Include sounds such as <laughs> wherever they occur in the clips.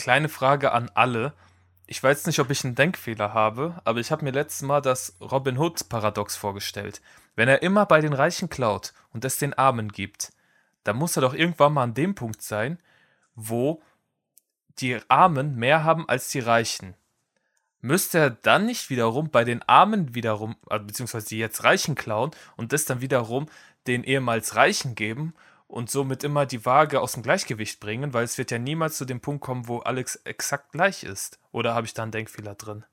kleine Frage an alle. Ich weiß nicht, ob ich einen Denkfehler habe, aber ich habe mir letztes Mal das Robin Hood-Paradox vorgestellt. Wenn er immer bei den Reichen klaut und es den Armen gibt, dann muss er doch irgendwann mal an dem Punkt sein, wo die Armen mehr haben als die Reichen. Müsste er dann nicht wiederum bei den Armen wiederum, also beziehungsweise die jetzt Reichen klauen und das dann wiederum den ehemals Reichen geben und somit immer die Waage aus dem Gleichgewicht bringen, weil es wird ja niemals zu dem Punkt kommen, wo alles exakt gleich ist. Oder habe ich da einen Denkfehler drin?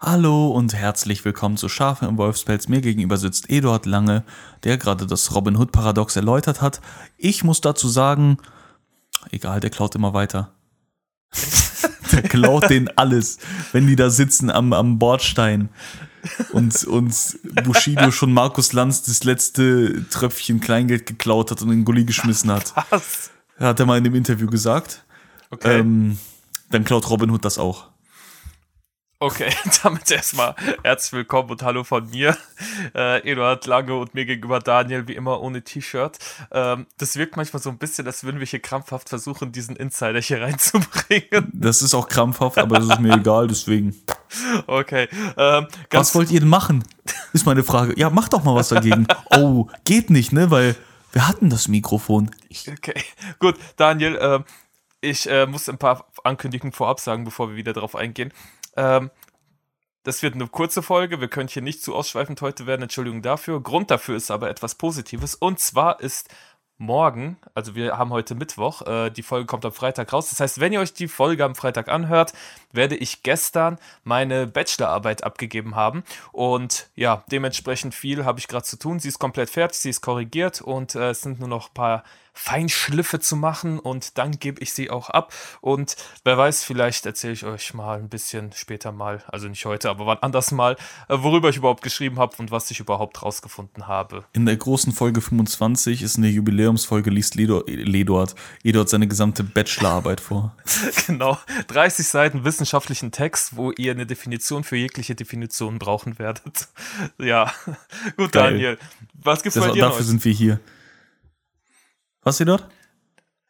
Hallo und herzlich willkommen zu Schafe im Wolfspelz. Mir gegenüber sitzt Eduard Lange, der gerade das Robin Hood Paradox erläutert hat. Ich muss dazu sagen, egal, der klaut immer weiter. <laughs> der klaut denen alles, wenn die da sitzen am, am Bordstein und, und Bushido schon Markus Lanz das letzte Tröpfchen Kleingeld geklaut hat und in den Gully geschmissen hat. Was? Hat er mal in dem Interview gesagt. Okay. Ähm, dann klaut Robin Hood das auch. Okay, <laughs> damit erstmal herzlich willkommen und hallo von mir, äh, Eduard Lange und mir gegenüber Daniel, wie immer ohne T-Shirt. Ähm, das wirkt manchmal so ein bisschen, als würden wir hier krampfhaft versuchen, diesen Insider hier <laughs> reinzubringen. Das ist auch krampfhaft, aber das ist mir egal, deswegen. Okay. Ähm, Was wollt ihr denn machen? Ist meine Frage. Ja, macht doch mal was dagegen. Oh, geht nicht, ne? Weil wir hatten das Mikrofon. Ich, Okay, gut, Daniel, ähm, ich äh, muss ein paar Ankündigungen vorab sagen, bevor wir wieder drauf eingehen. Ähm, das wird eine kurze Folge, wir können hier nicht zu ausschweifend heute werden, Entschuldigung dafür. Grund dafür ist aber etwas Positives und zwar ist morgen, also wir haben heute Mittwoch, äh, die Folge kommt am Freitag raus. Das heißt, wenn ihr euch die Folge am Freitag anhört, werde ich gestern meine Bachelorarbeit abgegeben haben. Und ja, dementsprechend viel habe ich gerade zu tun. Sie ist komplett fertig, sie ist korrigiert und äh, es sind nur noch ein paar Feinschliffe zu machen und dann gebe ich sie auch ab. Und wer weiß, vielleicht erzähle ich euch mal ein bisschen später mal, also nicht heute, aber wann anders mal, äh, worüber ich überhaupt geschrieben habe und was ich überhaupt rausgefunden habe. in der großen Folge 25 ist eine Jubiläumsfolge, liest Ledo- Ledort, Edort seine gesamte Bachelorarbeit vor. <laughs> Genau, 30 Seiten wissenschaftlichen Text, wo ihr eine Definition für jegliche Definition brauchen werdet. <laughs> Ja, gut, Geil. Daniel. Was gibt's Das, bei dir dafür Neues? sind wir hier. Was, Edort?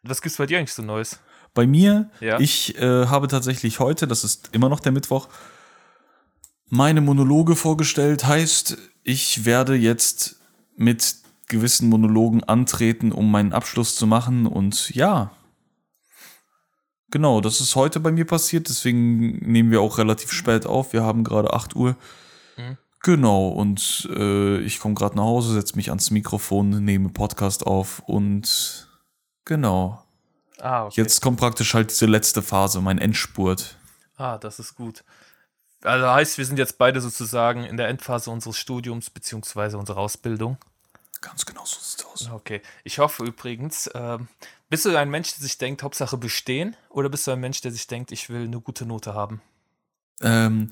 Was gibt's bei dir eigentlich so Neues? Bei mir, Ja. ich äh, habe tatsächlich heute, das ist immer noch der Mittwoch, meine Monologe vorgestellt. Heißt, ich werde jetzt mit gewissen Monologen antreten, um meinen Abschluss zu machen. Und ja, genau, das ist heute bei mir passiert. Deswegen nehmen wir auch relativ spät auf. Wir haben gerade 8 Uhr. Mhm. Genau, und äh, ich komme gerade nach Hause, setze mich ans Mikrofon, nehme Podcast auf und genau. Ah, okay. Jetzt kommt praktisch halt diese letzte Phase, mein Endspurt. Ah, das ist gut. Also heißt, wir sind jetzt beide sozusagen in der Endphase unseres Studiums beziehungsweise unserer Ausbildung. Ganz genau so sieht's aus. Okay. Ich hoffe übrigens, ähm, bist du ein Mensch, der sich denkt, Hauptsache bestehen, oder bist du ein Mensch, der sich denkt, ich will eine gute Note haben? Ähm,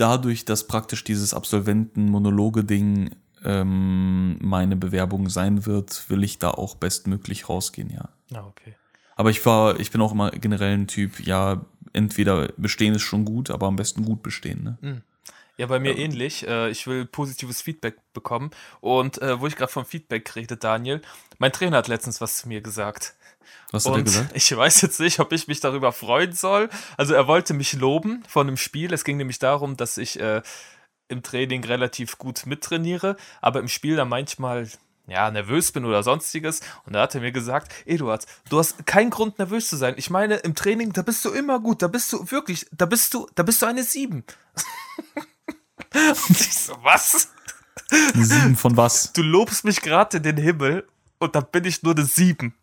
dadurch, dass praktisch dieses Absolventen-Monologe-Ding ähm, meine Bewerbung sein wird, will ich da auch bestmöglich rausgehen, ja. Ah, okay. Aber ich war, ich bin auch immer generell ein Typ, ja, entweder bestehen ist schon gut, aber am besten gut bestehen, ne? Ja, bei mir ähnlich. Äh, ich will positives Feedback bekommen. Und äh, wo ich gerade vom Feedback rede, Daniel, mein Trainer hat letztens was zu mir gesagt. Was hat er Und gesagt? ich weiß jetzt nicht, ob ich mich darüber freuen soll. Also er wollte mich loben von einem Spiel. Es ging nämlich darum, dass ich äh, im Training relativ gut mittrainiere, aber im Spiel dann manchmal ja, nervös bin oder sonstiges. Und da hat er mir gesagt, Eduard, du hast keinen Grund nervös zu sein. Ich meine, im Training, da bist du immer gut, da bist du wirklich, da bist du, da bist du eine 7. <laughs> Und ich so, was? Eine Sieben von was? Du lobst mich gerade in den Himmel und dann bin ich nur eine 7.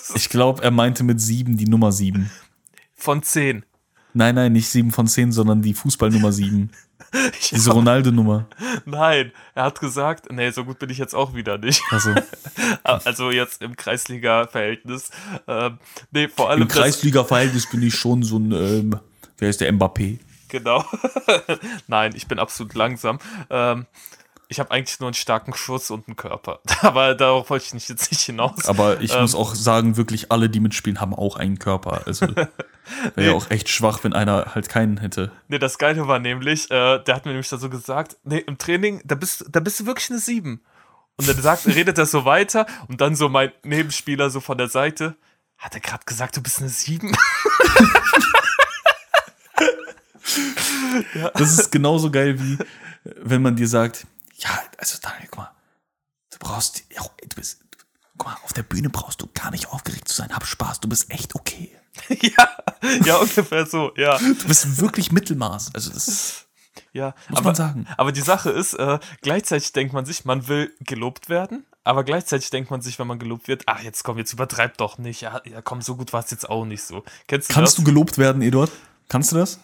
<laughs> Ich glaube, er meinte mit sieben die Nummer sieben. Von 10. Nein, nein, nicht sieben von zehn, sondern die Fußballnummer sieben. <laughs> Diese Ronaldo-Nummer. Nein, er hat gesagt, nee, so gut bin ich jetzt auch wieder nicht. Also <laughs> Also jetzt im Kreisliga-Verhältnis. Ähm, nee, vor allem im Kreisliga-Verhältnis bin ich schon so ein, ähm, wer ist der Mbappé? Genau. Nein, ich bin absolut langsam. Ähm, ich habe eigentlich nur einen starken Schuss und einen Körper. <laughs> Aber darauf wollte ich nicht, jetzt nicht hinaus. Aber ich ähm, muss auch sagen, wirklich alle, die mitspielen, haben auch einen Körper. Also <laughs> wäre nee. ja auch echt schwach, wenn einer halt keinen hätte. Nee, das Geile war nämlich, äh, der hat mir nämlich da so gesagt, nee, im Training, da bist, da bist du wirklich eine 7. Und dann sagt, redet er so weiter und dann so mein Nebenspieler so von der Seite, hat er gerade gesagt, du bist eine 7? ja. <laughs> Das ist genauso geil wie, wenn man dir sagt, ja, also Daniel, guck mal, du brauchst, du bist, guck mal, auf der Bühne brauchst du gar nicht aufgeregt zu sein. Hab Spaß, du bist echt okay. <laughs> ja, ja, ungefähr so, ja. Du bist wirklich Mittelmaß. Also das ja, muss aber, man sagen. Aber die Sache ist, äh, gleichzeitig denkt man sich, man will gelobt werden, aber gleichzeitig denkt man sich, wenn man gelobt wird, ach, jetzt komm, jetzt übertreib doch nicht. Ja, ja komm, so gut war es jetzt auch nicht so. Kennst du Kannst das? du gelobt werden, Eduard? Kannst du das?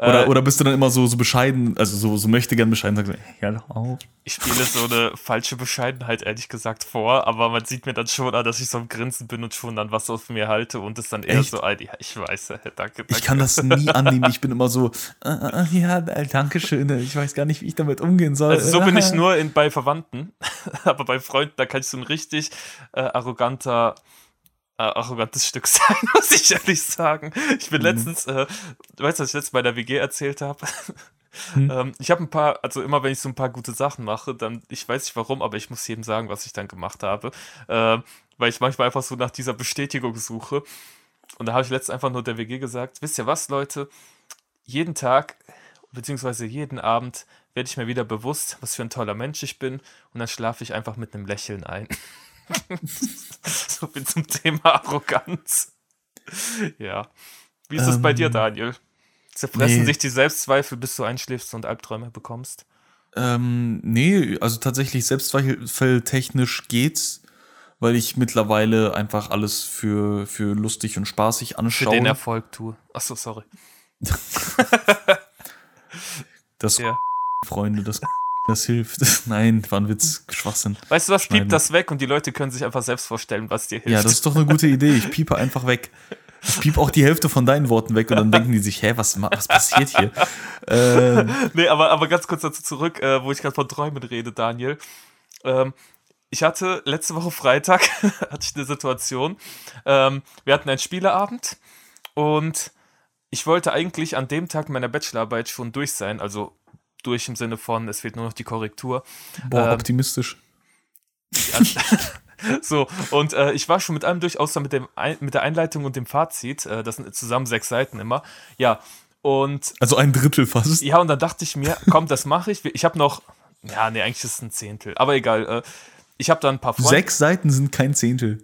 Oder, äh, oder bist du dann immer so, so bescheiden, also so, so möchte gern bescheiden, du, ja doch auch. Ich spiele so eine falsche Bescheidenheit, ehrlich gesagt, vor, aber man sieht mir dann schon an, dass ich so am Grinsen bin und schon dann was aus mir halte und es dann eher Echt? so, ja, ich weiß, danke, danke. Ich kann das nie annehmen, ich bin immer so, äh, äh, äh ja, danke schön, ich weiß gar nicht, wie ich damit umgehen soll. Also so bin ich <laughs> nur in, bei Verwandten, <laughs> aber bei Freunden, da kann ich so ein richtig äh, arroganter äh, arrogantes Stück <laughs> sein, muss ich ehrlich sagen. Ich bin mhm. letztens, äh, du weißt, was ich letztens bei der WG erzählt habe? Hm. <laughs> ähm, ich habe ein paar, also immer wenn ich so ein paar gute Sachen mache, dann, ich weiß nicht warum, aber ich muss jedem sagen, was ich dann gemacht habe. Äh, weil ich manchmal einfach so nach dieser Bestätigung suche. Und da habe ich letztens einfach nur der WG gesagt, wisst ihr was, Leute? Jeden Tag, beziehungsweise jeden Abend werde ich mir wieder bewusst, was für ein toller Mensch ich bin. Und dann schlafe ich einfach mit einem Lächeln ein. <laughs> <laughs> so viel zum Thema Arroganz. Ja. Wie ist es ähm, bei dir, ähm, Daniel? Zerfressen nee. sich die Selbstzweifel, bis du einschläfst und Albträume bekommst? Ähm, nee, also tatsächlich selbstzweifeltechnisch geht's, weil ich mittlerweile einfach alles für, für lustig und spaßig anschaue. Für den Erfolg tue. Achso, sorry. <laughs> das ja. Freunde, das <laughs> das hilft. <laughs> Nein, war ein Witz, Schwachsinn. Weißt du was, piep das weg und die Leute können sich einfach selbst vorstellen, was dir hilft. Ja, das ist doch eine gute Idee. Ich piepe einfach weg. Ich piep auch die Hälfte von deinen Worten weg und dann denken die sich, hä, was, was passiert hier? <laughs> Ähm. Nee, aber, aber ganz kurz dazu zurück, äh, wo ich gerade von Träumen rede, Daniel. Ähm, ich hatte letzte Woche Freitag <laughs> hatte ich eine Situation. Ähm, wir hatten einen Spieleabend und ich wollte eigentlich an dem Tag meiner Bachelorarbeit schon durch sein, also durch im Sinne von, es fehlt nur noch die Korrektur. Boah, ähm, optimistisch. <laughs> So, und äh, ich war schon mit allem durch, außer mit, dem mit der Einleitung und dem Fazit. Äh, das sind zusammen sechs Seiten immer. Ja, und. Also ein Drittel fast. Ja, und dann dachte ich mir, komm, das mache ich. Ich habe noch. Ja, nee, eigentlich ist es ein Zehntel. Aber egal. Äh, ich habe da ein paar Freunde. Sechs Seiten sind kein Zehntel.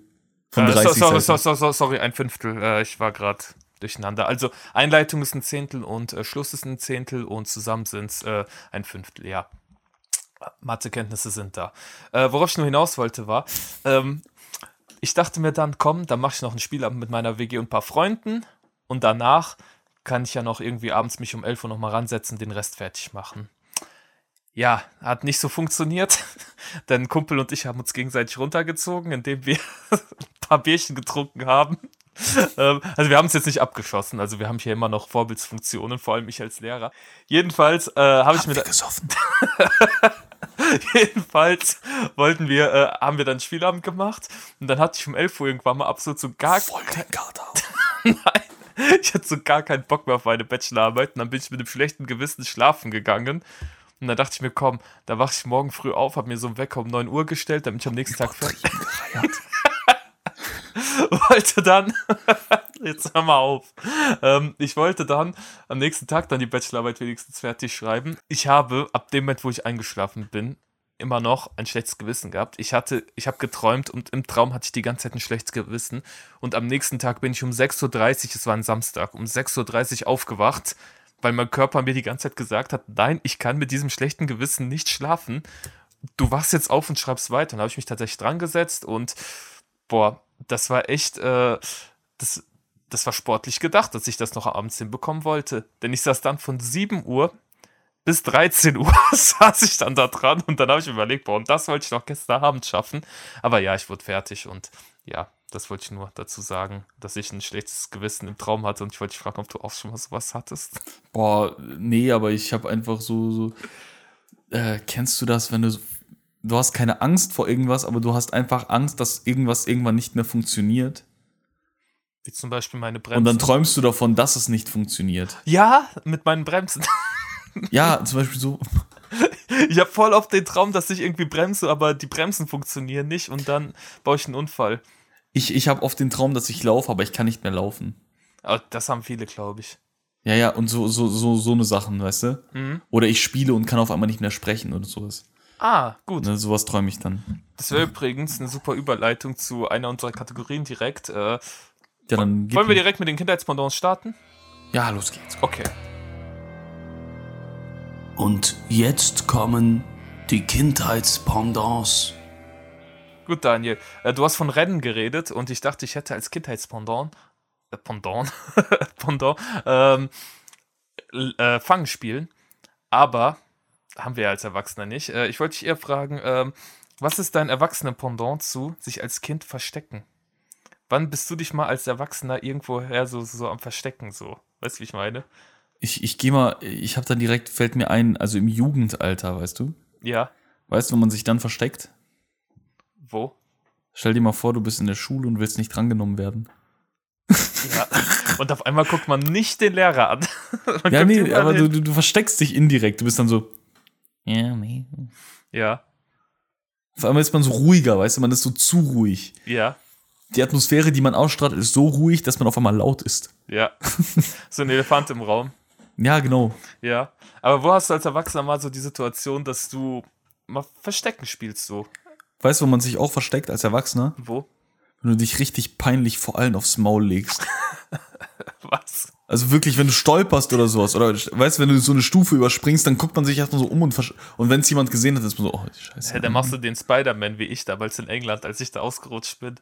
Von 30 äh, sorry, sorry, sorry, sorry, ein Fünftel. Äh, ich war gerade durcheinander. Also Einleitung ist ein Zehntel und äh, Schluss ist ein Zehntel und zusammen sind es äh, ein Fünftel, ja. Mathekenntnisse sind da. Äh, worauf ich nur hinaus wollte, war, ähm, ich dachte mir dann, komm, dann mache ich noch ein Spielabend mit meiner WG und ein paar Freunden und danach kann ich ja noch irgendwie abends mich um 11 Uhr nochmal ransetzen, den Rest fertig machen. Ja, hat nicht so funktioniert, <laughs> denn Kumpel und ich haben uns gegenseitig runtergezogen, indem wir <laughs> ein paar Bierchen getrunken haben. <laughs> ähm, also wir haben es jetzt nicht abgeschossen, also wir haben hier immer noch Vorbildsfunktionen, vor allem ich als Lehrer. Jedenfalls äh, habe ich mir gesoffen. <laughs> Jedenfalls wollten wir, äh, haben wir dann Spielabend gemacht und dann hatte ich um 11 Uhr irgendwann mal absolut so gar keinen <laughs> Nein, ich hatte so gar keinen Bock mehr auf meine Bachelorarbeit und dann bin ich mit einem schlechten Gewissen schlafen gegangen. Und dann dachte ich mir, komm, da wache ich morgen früh auf, habe mir so einen Wecker um 9 Uhr gestellt, damit ich am nächsten Tag fertig <laughs> wollte dann, <laughs> jetzt hör mal auf, ähm, ich wollte dann am nächsten Tag dann die Bachelorarbeit wenigstens fertig schreiben. Ich habe ab dem Moment, wo ich eingeschlafen bin, immer noch ein schlechtes Gewissen gehabt. Ich hatte, ich habe geträumt und im Traum hatte ich die ganze Zeit ein schlechtes Gewissen. Und am nächsten Tag bin ich um 6.30 Uhr, es war ein Samstag, um 6.30 Uhr aufgewacht, weil mein Körper mir die ganze Zeit gesagt hat, nein, ich kann mit diesem schlechten Gewissen nicht schlafen. Du wachst jetzt auf und schreibst weiter. Und da habe ich mich tatsächlich dran gesetzt und boah, das war echt, äh, das, das war sportlich gedacht, dass ich das noch abends hinbekommen wollte. Denn ich saß dann von 7 Uhr bis 13 <laughs> Uhr saß ich dann da dran und dann habe ich überlegt, und das wollte ich noch gestern Abend schaffen. Aber ja, ich wurde fertig und ja, das wollte ich nur dazu sagen, dass ich ein schlechtes Gewissen im Traum hatte und ich wollte dich fragen, ob du auch schon mal sowas hattest. Boah, nee, aber ich habe einfach so, so äh, kennst du das, wenn du, du hast keine Angst vor irgendwas, aber du hast einfach Angst, dass irgendwas irgendwann nicht mehr funktioniert? Wie zum Beispiel meine Und Bremsen. dann träumst du davon, dass es nicht funktioniert. ja, mit meinen Bremsen. <laughs> Ja, zum Beispiel so, Ich habe voll oft den Traum, dass ich irgendwie bremse, aber die Bremsen funktionieren nicht und dann baue ich einen Unfall. ich, ich habe oft den Traum, dass ich laufe, aber ich kann nicht mehr laufen. Aber das haben viele, glaube ich. Ja, ja, und so, so, so, so eine Sachen, weißt du? Mhm. Oder ich spiele und kann auf einmal nicht mehr sprechen oder sowas. Ah, gut. Ne, sowas träume ich dann. Das wäre übrigens eine super Überleitung zu einer unserer Kategorien direkt. Äh, Ja, dann gib wollen wir direkt mit den Kindheitspendants starten? Ja, los geht's. Okay. Und jetzt kommen die Kindheitspendants. Gut, Daniel. Äh, du hast von Rennen geredet und ich dachte, ich hätte als Kindheitspendant, äh, Pendant, <laughs> Pendant, ähm, äh, Fangen spielen. Aber haben wir ja als Erwachsener nicht. Äh, ich wollte dich eher fragen, ähm, was ist dein Erwachsenen-Pendant zu sich als Kind verstecken? Wann bist du dich mal als Erwachsener irgendwoher so, so am Verstecken so? Weißt du, wie ich meine? Ich, ich gehe mal, ich habe dann direkt, fällt mir ein, also im Jugendalter, weißt du? Ja. Weißt du, wenn man sich dann versteckt? Wo? Stell dir mal vor, du bist in der Schule und willst nicht drangenommen werden. Ja. Und auf einmal guckt man nicht den Lehrer an. <laughs> Man Ja, nee, aber du, du versteckst dich indirekt. Du bist dann so. Ja, nee. Ja, Auf einmal ist man so ruhiger, weißt du, man ist so zu ruhig. ja, Die Atmosphäre, die man ausstrahlt, ist so ruhig, dass man auf einmal laut ist. ja. <laughs> so ein Elefant im Raum. Ja, genau. Ja. Aber wo hast du als Erwachsener mal so die Situation, dass du mal Verstecken spielst so? Weißt du, wo man sich auch versteckt als Erwachsener? Wo? Wenn du dich richtig peinlich vor allen aufs Maul legst. <laughs> Was? Also wirklich, wenn du stolperst oder sowas. Oder weißt du, wenn du so eine Stufe überspringst, dann guckt man sich erstmal so um und, und wenn es jemand gesehen hat, ist man so, oh, die Scheiße. Ja, dann machst du den Spider-Man wie ich damals in England, als ich da ausgerutscht bin.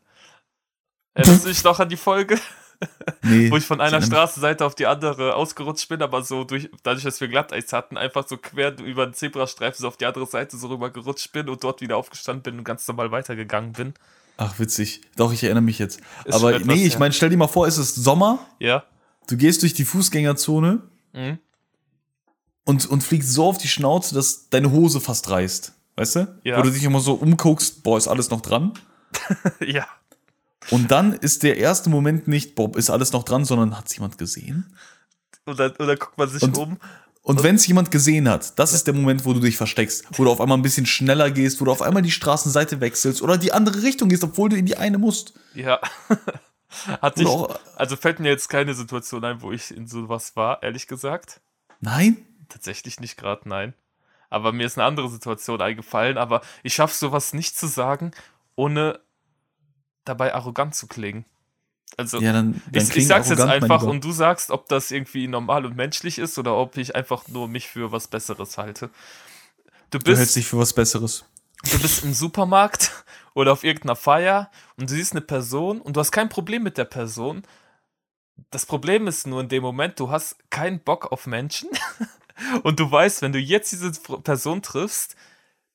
Erinnerst du dich noch an die Folge, <laughs> nee, wo ich von einer Straßenseite auf die andere ausgerutscht bin, aber so durch, dadurch, dass wir Glatteis hatten, einfach so quer über den Zebrastreifen so auf die andere Seite so rüber gerutscht bin und dort wieder aufgestanden bin und ganz normal weitergegangen bin. Ach, witzig. Doch, ich erinnere mich jetzt. Ist Aber schon etwas nee, ich meine, stell dir mal vor, es ist Sommer, Ja. Du gehst durch die Fußgängerzone Mhm. und, und fliegst so auf die Schnauze, dass deine Hose fast reißt. Weißt du? Ja. Wo du dich immer so umguckst, boah, ist alles noch dran. <laughs> ja. Und dann ist der erste Moment nicht, boah, ist alles noch dran, sondern hat es jemand gesehen? Oder, oder guckt man sich Und- um. Und wenn es jemand gesehen hat, das ist der Moment, wo du dich versteckst, wo du auf einmal ein bisschen schneller gehst, wo du auf einmal die Straßenseite wechselst oder die andere Richtung gehst, obwohl du in die eine musst. Ja. <laughs> Hat dich, auch, also fällt mir jetzt keine Situation ein, wo ich in sowas war, ehrlich gesagt. nein? Tatsächlich nicht gerade, nein. Aber mir ist eine andere Situation eingefallen, aber ich schaffe sowas nicht zu sagen, ohne dabei arrogant zu klingen. Also, Ja, dann, dann ich, ich sag's jetzt einfach und du sagst, ob das irgendwie normal und menschlich ist oder ob ich einfach nur mich für was Besseres halte. Du Du hältst bist, dich für was Besseres. du bist im Supermarkt oder auf irgendeiner Feier und du siehst eine Person und du hast kein Problem mit der Person. Das Problem ist nur in dem Moment, du hast keinen Bock auf Menschen <laughs> und du weißt, wenn du jetzt diese Person triffst,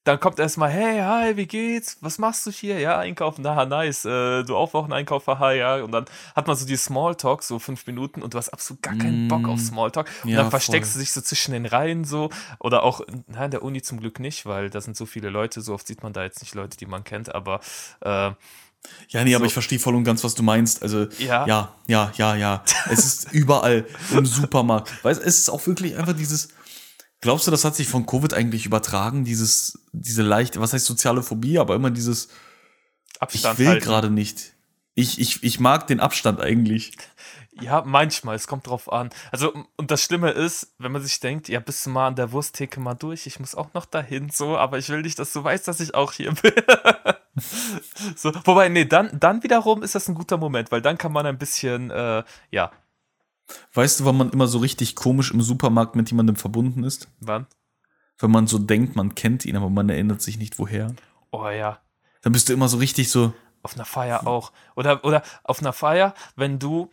dann kommt erstmal, hey, hi, wie geht's? Was machst du hier? Ja, einkaufen, na, nice. Äh, du auch einen Einkauf, haha, ja. Und dann hat man so die Smalltalk, so fünf Minuten, und du hast absolut gar keinen Bock auf Mm. Smalltalk. Und Ja, dann versteckst voll. du dich so zwischen den Reihen so. Oder auch, na, in der Uni zum Glück nicht, weil da sind so viele Leute, so oft sieht man da jetzt nicht Leute, die man kennt, aber äh, Ja, nee, aber So. ich verstehe voll und ganz, was du meinst. Also, Ja. ja, ja, ja, ja. Es ist überall im <laughs> Supermarkt. Weißt es ist auch wirklich einfach dieses. Glaubst du, das hat sich von Covid eigentlich übertragen? Dieses, diese leicht, was heißt soziale Phobie, aber immer dieses, ich Abstand will halten. gerade nicht. Ich, ich, ich mag den Abstand eigentlich. Ja, manchmal, es kommt drauf an. Also, und das Schlimme ist, wenn man sich denkt, ja, bist du mal an der Wursttheke mal durch, ich muss auch noch dahin, so, aber ich will nicht, dass du weißt, dass ich auch hier bin. <laughs> so, wobei, nee, dann, dann wiederum ist das ein guter Moment, weil dann kann man ein bisschen, äh, ja, Weißt du, wann man immer so richtig komisch im Supermarkt mit jemandem verbunden ist? wann? Wenn man so denkt, man kennt ihn, aber man erinnert sich nicht woher. Oh ja, Dann bist du immer so richtig so, auf einer Feier auch. Oder, oder auf einer Feier, wenn du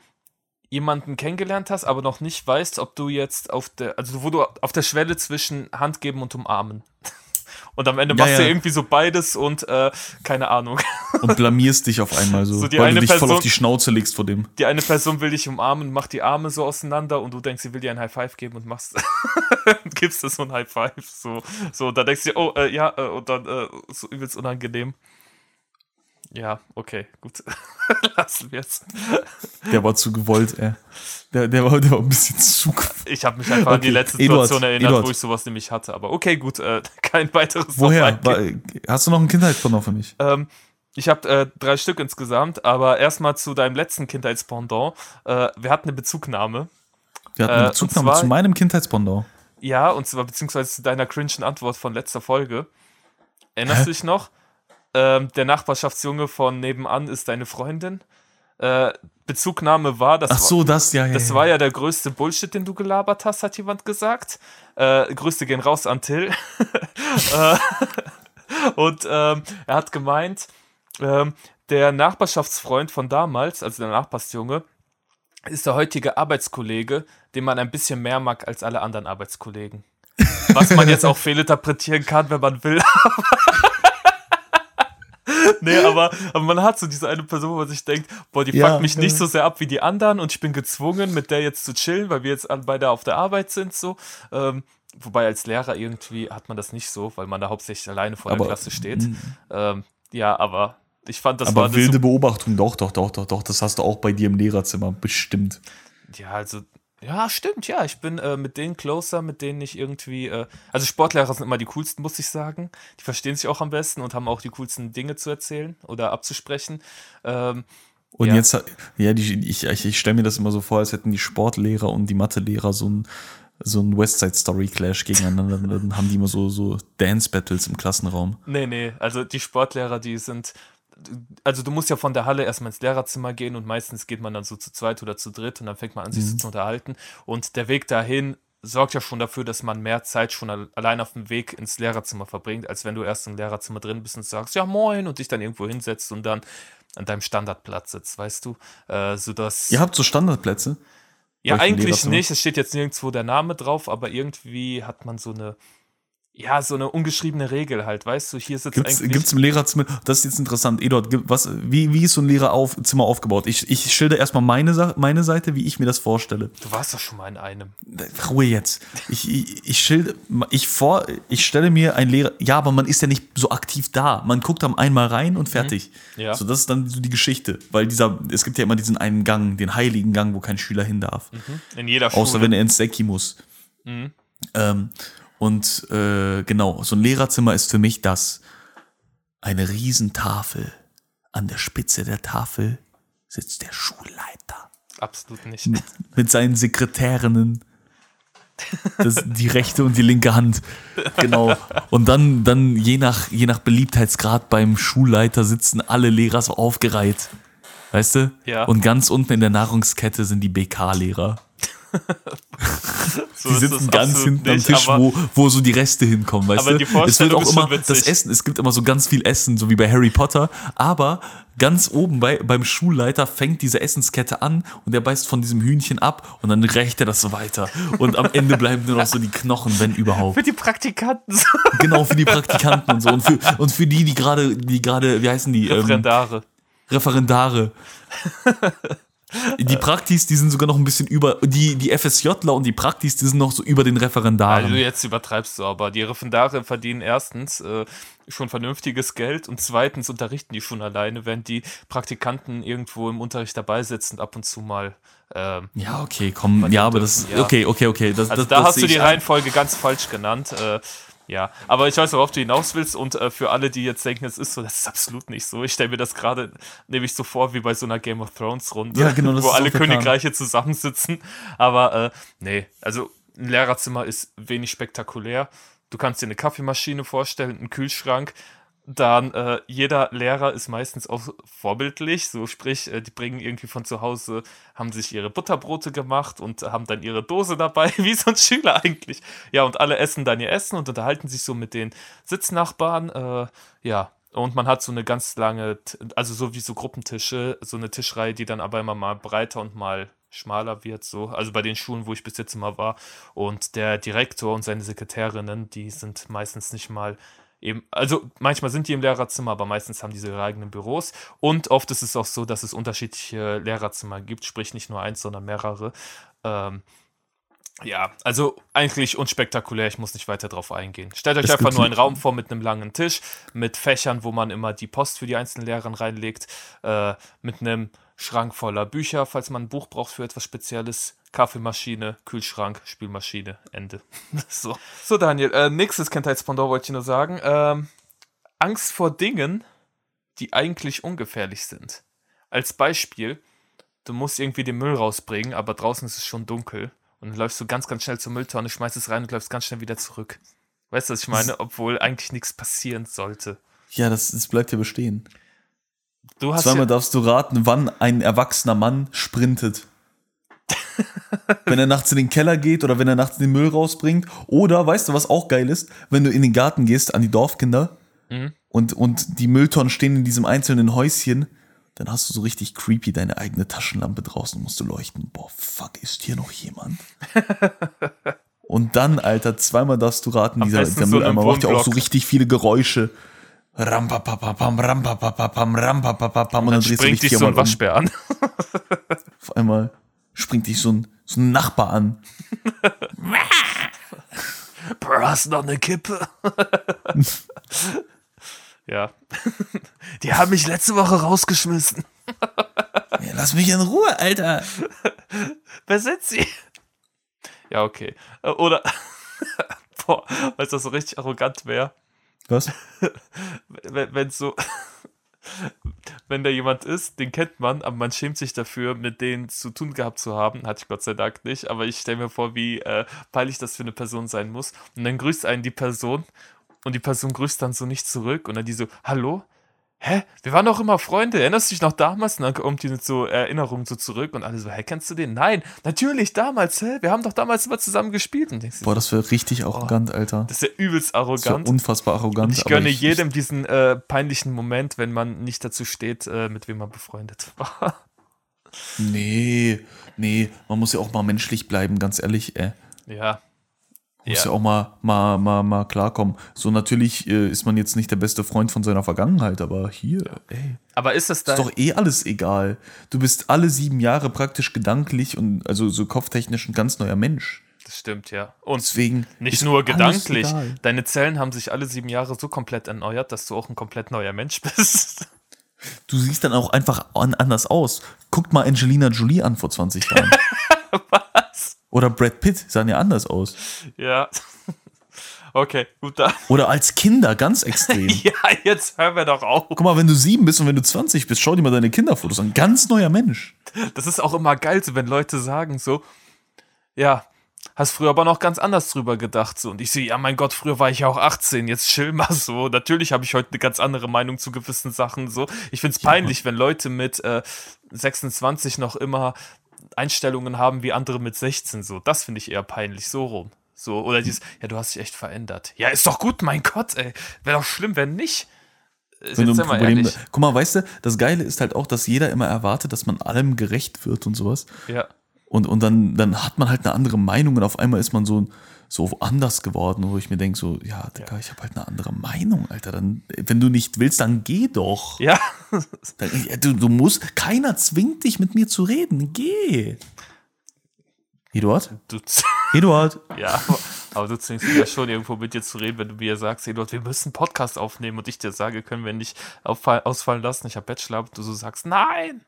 jemanden kennengelernt hast, aber noch nicht weißt, ob du jetzt auf der, also wo du auf der Schwelle zwischen Handgeben und Umarmen. <laughs> Und am Ende Ja, machst du ja. irgendwie so beides und äh, keine Ahnung. Und blamierst dich auf einmal so, <laughs> So die weil eine du dich voll Person- auf die Schnauze legst vor dem. Die eine Person will dich umarmen, macht die Arme so auseinander und du denkst, sie will dir ein High Five geben und machst und <laughs> gibst dir so ein High Five. So, so da denkst du, dir, oh, äh, ja, äh, und dann äh, so übelst unangenehm. Ja, okay, gut. <laughs> Lassen wir es. Der war zu gewollt, ey. Der, der, war, der war ein bisschen zu gewollt. Ich habe mich einfach an die Okay, letzte Eduard, Situation erinnert, Eduard. wo ich sowas nämlich hatte. Aber okay, gut, äh, <laughs> kein weiteres Woher? War, hast du noch ein Kindheitsporno für mich? Ähm, ich habe äh, drei Stück insgesamt, aber erstmal zu deinem letzten Kindheitspendant. Äh, wir hatten eine Bezugnahme. Wir hatten äh, eine und Bezugnahme zwar- zu meinem Kindheitsporno. Ja, und zwar beziehungsweise zu deiner cringen Antwort von letzter Folge. Erinnerst du dich noch? Ähm, der Nachbarschaftsjunge von nebenan ist deine Freundin. Äh, Bezugnahme war, das, Ach so, das, ja, war, ja. das ja. war ja der größte Bullshit, den du gelabert hast, hat jemand gesagt. Äh, Grüße gehen raus an Till. <laughs> äh, und ähm, er hat gemeint, ähm, der Nachbarschaftsfreund von damals, also der Nachbarsjunge, ist der heutige Arbeitskollege, den man ein bisschen mehr mag als alle anderen Arbeitskollegen. Was man jetzt auch <laughs> fehlinterpretieren kann, wenn man will. <laughs> <laughs> nee, aber, aber man hat so diese eine Person, wo man sich denkt, boah, die Ja, fuckt mich nicht ja. so sehr ab wie die anderen und ich bin gezwungen, mit der jetzt zu chillen, weil wir jetzt beide auf der Arbeit sind, so. Ähm, wobei als Lehrer irgendwie hat man das nicht so, weil man da hauptsächlich alleine vor Aber- der Klasse steht. Ähm, ja, aber ich fand, das war Aber eine wilde Beobachtung, doch, doch, doch, doch, doch. Das hast du auch bei dir im Lehrerzimmer, bestimmt. Ja, also, ja, stimmt, ja. Ich bin äh, mit denen closer, mit denen ich irgendwie. Äh, also, Sportlehrer sind immer die coolsten, muss ich sagen. Die verstehen sich auch am besten und haben auch die coolsten Dinge zu erzählen oder abzusprechen. Ähm, Und Ja. jetzt, ja, die, ich, ich, ich stelle mir das immer so vor, als hätten die Sportlehrer und die Mathelehrer so ein, so ein Westside Story Clash gegeneinander. Dann haben die immer so, so Dance Battles im Klassenraum. nee, nee, also die Sportlehrer, die sind. Also, du musst ja von der Halle erstmal ins Lehrerzimmer gehen und meistens geht man dann so zu zweit oder zu dritt und dann fängt man an, sich zu unterhalten. Und der Weg dahin sorgt ja schon dafür, dass man mehr Zeit schon al- allein auf dem Weg ins Lehrerzimmer verbringt, als wenn du erst im Lehrerzimmer drin bist und sagst, ja moin, und dich dann irgendwo hinsetzt und dann an deinem Standardplatz sitzt, weißt du? Äh, sodass. Ihr habt so Standardplätze? ja, eigentlich nicht. Es steht jetzt nirgendwo der Name drauf, aber irgendwie hat man so eine. Ja, so eine ungeschriebene Regel halt, weißt du? Hier sitzt Gibt's, eigentlich. gibt's im Lehrerzimmer, das ist jetzt interessant, Eduard, was, wie, wie ist so ein Lehrerzimmer aufgebaut? Ich, ich schilder erstmal meine, Sa- meine Seite, wie ich mir das vorstelle. du warst doch schon mal in einem. Ruhe jetzt. Ich, ich, ich schilde, ich vor, ich stelle mir ein Lehrer, ja, aber man ist ja nicht so aktiv da. Man guckt dann einmal rein und fertig. Ja. So, das ist dann so die Geschichte. Weil dieser, es gibt ja immer diesen einen Gang, den heiligen Gang, wo kein Schüler hin darf. In jeder Schule. Außer wenn er ins Säcki muss. Ähm, und äh, genau, so ein Lehrerzimmer ist für mich das. Eine Riesentafel. An der Spitze der Tafel sitzt der Schulleiter Absolut nicht. mit seinen Sekretärinnen. Das, die rechte und die linke Hand. Genau. Und dann, dann je, nach, je nach Beliebtheitsgrad beim Schulleiter sitzen alle Lehrer so aufgereiht. Weißt du? Ja. Und ganz unten in der Nahrungskette sind die BK-Lehrer. <laughs> So Die sitzen ganz hinten am nicht, Tisch, aber- wo, wo so die Reste hinkommen, weißt Aber du? die es wird auch immer das. Essen, es gibt immer so ganz viel Essen, so wie bei Harry Potter, aber ganz oben bei, beim Schulleiter fängt diese Essenskette an und der beißt von diesem Hühnchen ab und dann rächt er das so weiter. Und am Ende bleiben nur noch so die Knochen, wenn überhaupt. Für die Praktikanten. so <laughs> Genau, für die Praktikanten und so. Und für, und für die, die gerade, die gerade, wie heißen die? Ähm, Referendare. <laughs> Die Praktis, die sind sogar noch ein bisschen über, die, die FSJler und die Praktis, die sind noch so über den Referendaren. Also jetzt übertreibst du aber. Die Referendare verdienen erstens äh, schon vernünftiges Geld und zweitens unterrichten die schon alleine, während die Praktikanten irgendwo im Unterricht dabei sitzen ab und zu mal. Ähm, Ja, okay, komm, ja, aber das, ja. okay, okay, okay. Das, also das, da das hast du die ich ein. Reihenfolge ganz falsch genannt. Äh, ja, aber ich weiß, worauf du hinaus willst und äh, für alle, die jetzt denken, es ist so, das ist absolut nicht so. Ich stelle mir das gerade nämlich so vor wie bei so einer Game of Thrones Runde, Ja, genau, <laughs> wo alle der Plan. Königreiche zusammensitzen. Aber äh, nee, also ein Lehrerzimmer ist wenig spektakulär. Du kannst dir eine Kaffeemaschine vorstellen, einen Kühlschrank. Dann äh, jeder Lehrer ist meistens auch vorbildlich, so sprich, äh, die bringen irgendwie von zu Hause, haben sich ihre Butterbrote gemacht und haben dann ihre Dose dabei, <laughs> wie so ein Schüler eigentlich. Ja, und alle essen dann ihr Essen und unterhalten sich so mit den Sitznachbarn. Äh, ja, und man hat so eine ganz lange, also so wie so Gruppentische, so eine Tischreihe, die dann aber immer mal breiter und mal schmaler wird, so. Also bei den Schulen, wo ich bis jetzt immer war. Und der Direktor und seine Sekretärinnen, die sind meistens nicht mal eben, also manchmal sind die im Lehrerzimmer, aber meistens haben diese ihre eigenen Büros. Und oft ist es auch so, dass es unterschiedliche Lehrerzimmer gibt, sprich nicht nur eins, sondern mehrere. Ähm, ja, also eigentlich unspektakulär, ich muss nicht weiter drauf eingehen. Stellt euch Es einfach nur einen Raum vor mit einem langen Tisch, mit Fächern, wo man immer die Post für die einzelnen Lehrer reinlegt, äh, mit einem Schrank voller Bücher, falls man ein Buch braucht für etwas Spezielles, Kaffeemaschine, Kühlschrank, Spielmaschine, Ende. <laughs> so. so, Daniel, äh, nächstes Kindheitspendant wollte ich nur sagen. Ähm, Angst vor Dingen, die eigentlich ungefährlich sind. Als Beispiel, du musst irgendwie den Müll rausbringen, aber draußen ist es schon dunkel. Und dann läufst du ganz, ganz schnell zur Mülltonne, schmeißt es rein und läufst ganz schnell wieder zurück. Weißt du, was ich meine? Obwohl eigentlich nichts passieren sollte. Ja, das, das bleibt ja bestehen. Du hast Zweimal ja, darfst du raten, wann ein erwachsener Mann sprintet. Wenn er nachts in den Keller geht oder wenn er nachts den Müll rausbringt. Oder, weißt du, was auch geil ist? Wenn du in den Garten gehst an die Dorfkinder Mhm. und, und die Mülltonnen stehen in diesem einzelnen Häuschen, dann hast du so richtig creepy deine eigene Taschenlampe draußen und musst du leuchten. Boah, fuck, ist hier noch jemand? <laughs> und dann, Alter, zweimal darfst du raten, Am dieser, dieser so Mülleimer macht ja auch so richtig viele Geräusche. Rampapapapam, rampapapapam, rampapapapam. Und dann dann du dich springt dich so ein um. Waschbär an. Auf einmal springt dich so ein, so ein Nachbar an. <laughs> Bro, hast noch eine Kippe? <laughs> ja. <laughs> Die haben mich letzte Woche rausgeschmissen. Ja, lass mich in Ruhe, Alter. Wer sind sie? Ja, okay. Oder, boah, weil das so richtig arrogant wäre, Was? wenn, wenn so, wenn da jemand ist, den kennt man, aber man schämt sich dafür, mit denen zu tun gehabt zu haben. Hatte ich Gott sei Dank nicht, aber ich stelle mir vor, wie äh, peinlich das für eine Person sein muss. Und dann grüßt einen die Person und die Person grüßt dann so nicht zurück und dann die so, hallo? Hä? Wir waren doch immer Freunde. Erinnerst du dich noch damals? Und dann kommt die mit so Erinnerungen so zurück und alle so, hä, kennst du den? Nein, natürlich damals, hä? Wir haben doch damals immer zusammen gespielt. Und denkst Boah, das wäre richtig arrogant, Alter. das ist ja übelst Das arrogant. unfassbar arrogant. Und ich gönne jedem diesen äh, peinlichen Moment, wenn man nicht dazu steht, äh, mit wem man befreundet war. Nee, nee, man muss ja auch mal menschlich bleiben, ganz ehrlich, ey. ja. Muss ja. Ja. auch mal, mal, mal, mal klarkommen. So, natürlich äh, ist man jetzt nicht der beste Freund von seiner Vergangenheit, aber hier, ey. Aber ist es Ist da? doch eh alles egal. Du bist alle sieben Jahre praktisch gedanklich und also so kopftechnisch ein ganz neuer Mensch. Das stimmt, ja. Und Deswegen. nicht ist nur gedanklich. Deine Zellen haben sich alle sieben Jahre so komplett erneuert, dass du auch ein komplett neuer Mensch bist. <laughs> Du siehst dann auch einfach an, anders aus. Guckt mal Angelina Jolie an vor 20 Jahren. <laughs> <laughs> Oder Brad Pitt sahen ja anders aus. Ja. <laughs> Okay, gut da. Oder als Kinder ganz <laughs> extrem. Ja, jetzt hören wir doch auf. Guck mal, wenn du sieben bist und wenn du 20 bist, schau dir mal deine Kinderfotos an. Ganz neuer Mensch. Das ist auch immer geil, so wenn Leute sagen so, ja, hast früher aber noch ganz anders drüber gedacht so und ich sehe, ja mein Gott, früher war ich ja auch 18, jetzt chill mal so. Natürlich habe ich heute eine ganz andere Meinung zu gewissen Sachen so. Ich finde es peinlich, wenn Leute mit äh, 26 noch immer Einstellungen haben wie andere mit 16 so. Das finde ich eher peinlich, so rum. So, oder dieses, ja, du hast dich echt verändert. Ja, ist doch gut, mein Gott, ey. Wäre doch schlimm, wenn nicht. Ist Wenn du ein mal Problem, guck mal, weißt du, das Geile ist halt auch, dass jeder immer erwartet, dass man allem gerecht wird und sowas. Ja. Und, und dann, dann hat man halt eine andere Meinung und auf einmal ist man so, so anders geworden, wo ich mir denke, so, ja, Digga, ich habe halt eine andere Meinung, Alter. Dann, wenn du nicht willst, dann geh doch. Ja. <laughs> Dann, ja, du, du musst, keiner zwingt dich mit mir zu reden. Geh. Eduard? Du, <laughs> Eduard? Ja, aber, aber du zwingst mich ja schon irgendwo mit dir zu reden, wenn du mir sagst, Eduard, wir müssen einen Podcast aufnehmen und ich dir sage, können wir nicht ausfallen lassen, ich habe Bachelorarbeit, du so sagst, nein.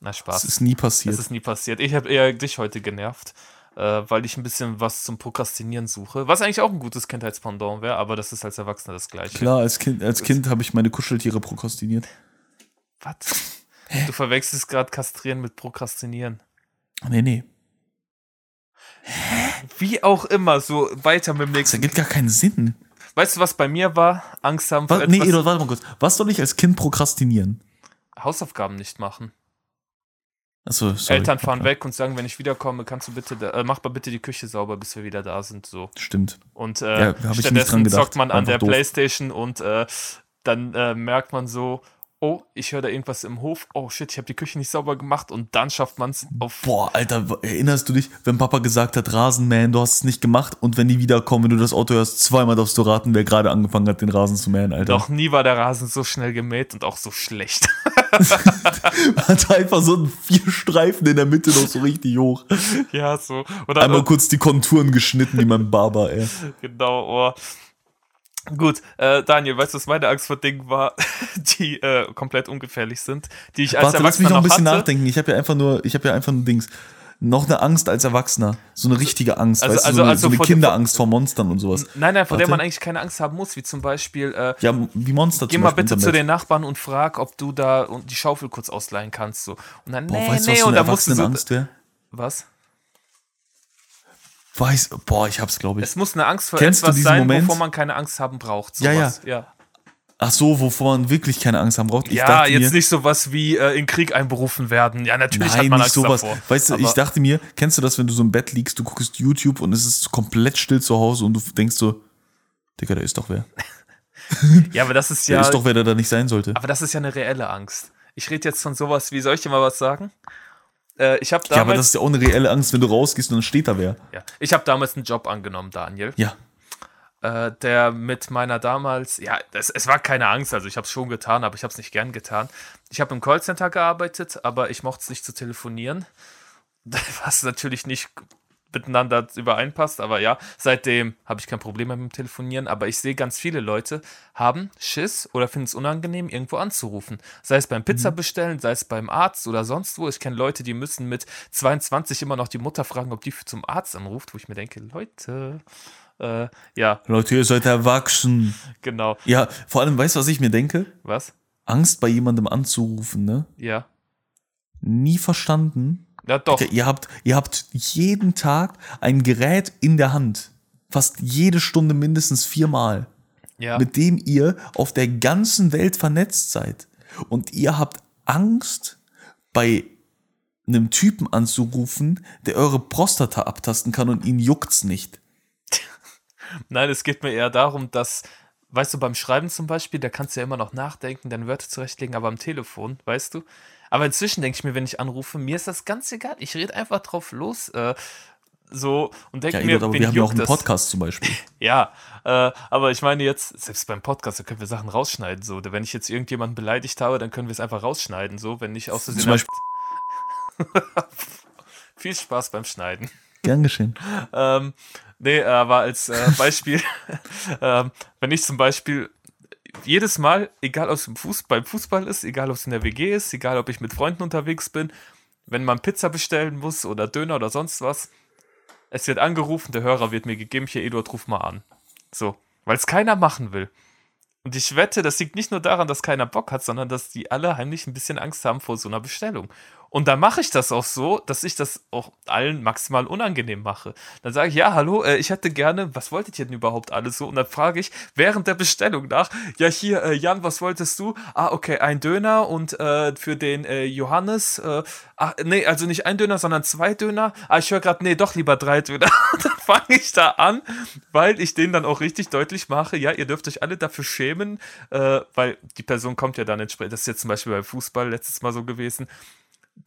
Na, Spaß. Das ist nie passiert. Das ist nie passiert. Ich habe eher dich heute genervt, äh, weil ich ein bisschen was zum Prokrastinieren suche, was eigentlich auch ein gutes Kindheitspendant wäre, aber das ist als Erwachsener das Gleiche. Klar, als Kind, als kind habe ich meine Kuscheltiere prokrastiniert. Was? Du verwechselst gerade Kastrieren mit Prokrastinieren. Nee, nee. Wie auch immer, so weiter mit dem Das nächsten. ergibt gar keinen Sinn. Weißt du, was bei mir war? Angst haben vor Was, nee, etwas- Eduard, warte mal kurz. Was soll ich als Kind prokrastinieren? Hausaufgaben nicht machen. Achso, sorry. Eltern fahren Okay. weg und sagen, wenn ich wiederkomme, kannst du bitte, da, äh, mach mal bitte die Küche sauber, bis wir wieder da sind. So. Stimmt. Und Ja, äh, hab ich nicht dran stattdessen zockt man an der doof. Playstation und äh, dann äh, merkt man so, oh, ich höre da irgendwas im Hof, oh shit, ich habe die Küche nicht sauber gemacht und dann schafft man es auf. Boah, Alter, erinnerst du dich, wenn Papa gesagt hat, Rasenmähen, du hast es nicht gemacht und wenn die wiederkommen, wenn du das Auto hörst, zweimal darfst du raten, wer gerade angefangen hat, den Rasen zu mähen, Alter. Noch nie war der Rasen so schnell gemäht und auch so schlecht. <laughs> Hat einfach so einen vier Streifen in der Mitte noch so richtig hoch. ja, so. Oder Einmal kurz die Konturen geschnitten wie mein Barber, ey. <laughs> genau, oh. Gut, äh, Daniel, weißt du, was meine Angst vor Dingen war, <laughs> die äh, komplett ungefährlich sind, die ich als Warte, lass mich Erwachsener noch ein bisschen hatte? nachdenken. Ich habe ja einfach nur, ich habe ja einfach nur Dings. Noch eine Angst als Erwachsener. So eine richtige Angst. Also- weißt du, also- so eine, also so eine vor Kinderangst vor Monstern und sowas. Nein, nein, vor der Warte. man eigentlich keine Angst haben muss, wie zum Beispiel, äh, Ja, wie Monster geh mal bitte zu den Nachbarn und frag, ob du da und die Schaufel kurz ausleihen kannst. So. Und dann, Boah, nee, weißt du, was nee, so und eine dann du so, Erwachsenenangst wäre? Was? Weiß, boah, ich hab's, glaube ich. Es muss eine Angst vor Kennst etwas diesen sein, Moment? wovor man keine Angst haben braucht. Ja, ja. Sowas. ja. Ach so, wovor man wirklich keine Angst haben braucht. Ich Ja, jetzt mir, nicht sowas wie äh, in Krieg einberufen werden. Ja, natürlich hat Nein, man nicht Angst sowas. davor. Weißt du, ich dachte mir, kennst du das, wenn du so im Bett liegst, du guckst YouTube und es ist komplett still zu Hause und du denkst so, Digga, da ist doch wer. <laughs> Ja, aber das ist Da ja, ist doch wer, der da nicht sein sollte. aber das ist ja eine reelle Angst. Ich rede jetzt von sowas wie, soll ich dir mal was sagen? Äh, ich habe Ja, aber damals, das ist ja auch eine reelle Angst, wenn du rausgehst und dann steht da wer. ja, ich habe damals einen Job angenommen, Daniel. Ja. äh, der mit meiner damals, ja, das, es war keine Angst, also ich habe es schon getan, aber ich habe es nicht gern getan. Ich habe im Callcenter gearbeitet, aber ich mochte es nicht zu telefonieren, <laughs> was natürlich nicht miteinander übereinpasst, aber ja, seitdem habe ich kein Problem mehr mit dem Telefonieren, aber ich sehe ganz viele Leute haben Schiss oder finden es unangenehm, irgendwo anzurufen. Sei es beim Pizza bestellen, sei es beim Arzt oder sonst wo. Ich kenne Leute, die müssen mit 22 immer noch die Mutter fragen, ob die zum Arzt anruft, wo ich mir denke, Leute, äh, ja, Leute, ihr seid erwachsen. <laughs> genau. Ja, vor allem, weißt du, was ich mir denke? Was? Angst bei jemandem anzurufen, ne? Ja. Nie verstanden. Ja, doch. Ihr habt, ihr habt jeden Tag ein Gerät in der Hand. Fast jede Stunde mindestens viermal. Ja. Mit dem ihr auf der ganzen Welt vernetzt seid. Und ihr habt Angst, bei einem Typen anzurufen, der eure Prostata abtasten kann und ihn juckt's nicht. <laughs> Nein, es geht mir eher darum, dass, weißt du, beim Schreiben zum Beispiel, da kannst du ja immer noch nachdenken, deine Wörter zurechtlegen, aber am Telefon, weißt du? Aber inzwischen denke ich mir, wenn ich anrufe, mir ist das ganz egal. Ich rede einfach drauf los. Äh, so und denke Ja, mir, aber wir haben ja auch einen das? Podcast zum Beispiel. <laughs> Ja, äh, aber ich meine jetzt, selbst beim Podcast, da können wir Sachen rausschneiden. So, wenn ich jetzt irgendjemanden beleidigt habe, dann können wir es einfach rausschneiden. So, wenn ich aus Versehen. Zum Beispiel- <laughs> Viel Spaß beim Schneiden. Gern geschehen. <laughs> Ähm, nee, aber als äh, Beispiel, ähm, wenn ich zum Beispiel jedes Mal, egal ob es beim Fußball ist, egal ob es in der WG ist, egal ob ich mit Freunden unterwegs bin, wenn man Pizza bestellen muss oder Döner oder sonst was, es wird angerufen, der Hörer wird mir gegeben, hier Eduard, ruf mal an. So, weil es keiner machen will. Und ich wette, das liegt nicht nur daran, dass keiner Bock hat, sondern dass die alle heimlich ein bisschen Angst haben vor so einer Bestellung. Und dann mache ich das auch so, dass ich das auch allen maximal unangenehm mache. Dann sage ich, ja, hallo, äh, ich hätte gerne, was wolltet ihr denn überhaupt alles so? Und dann frage ich während der Bestellung nach, ja, hier, äh, Jan, was wolltest du? Ah, okay, ein Döner und äh, für den äh, Johannes, äh, ach, nee, also nicht ein Döner, sondern zwei Döner. Ah, ich höre gerade, nee, doch lieber drei Döner. <laughs> Dann fange ich da an, weil ich denen dann auch richtig deutlich mache, ja, ihr dürft euch alle dafür schämen, äh, weil die Person kommt ja dann entsprechend, das ist jetzt zum Beispiel beim Fußball letztes Mal so gewesen,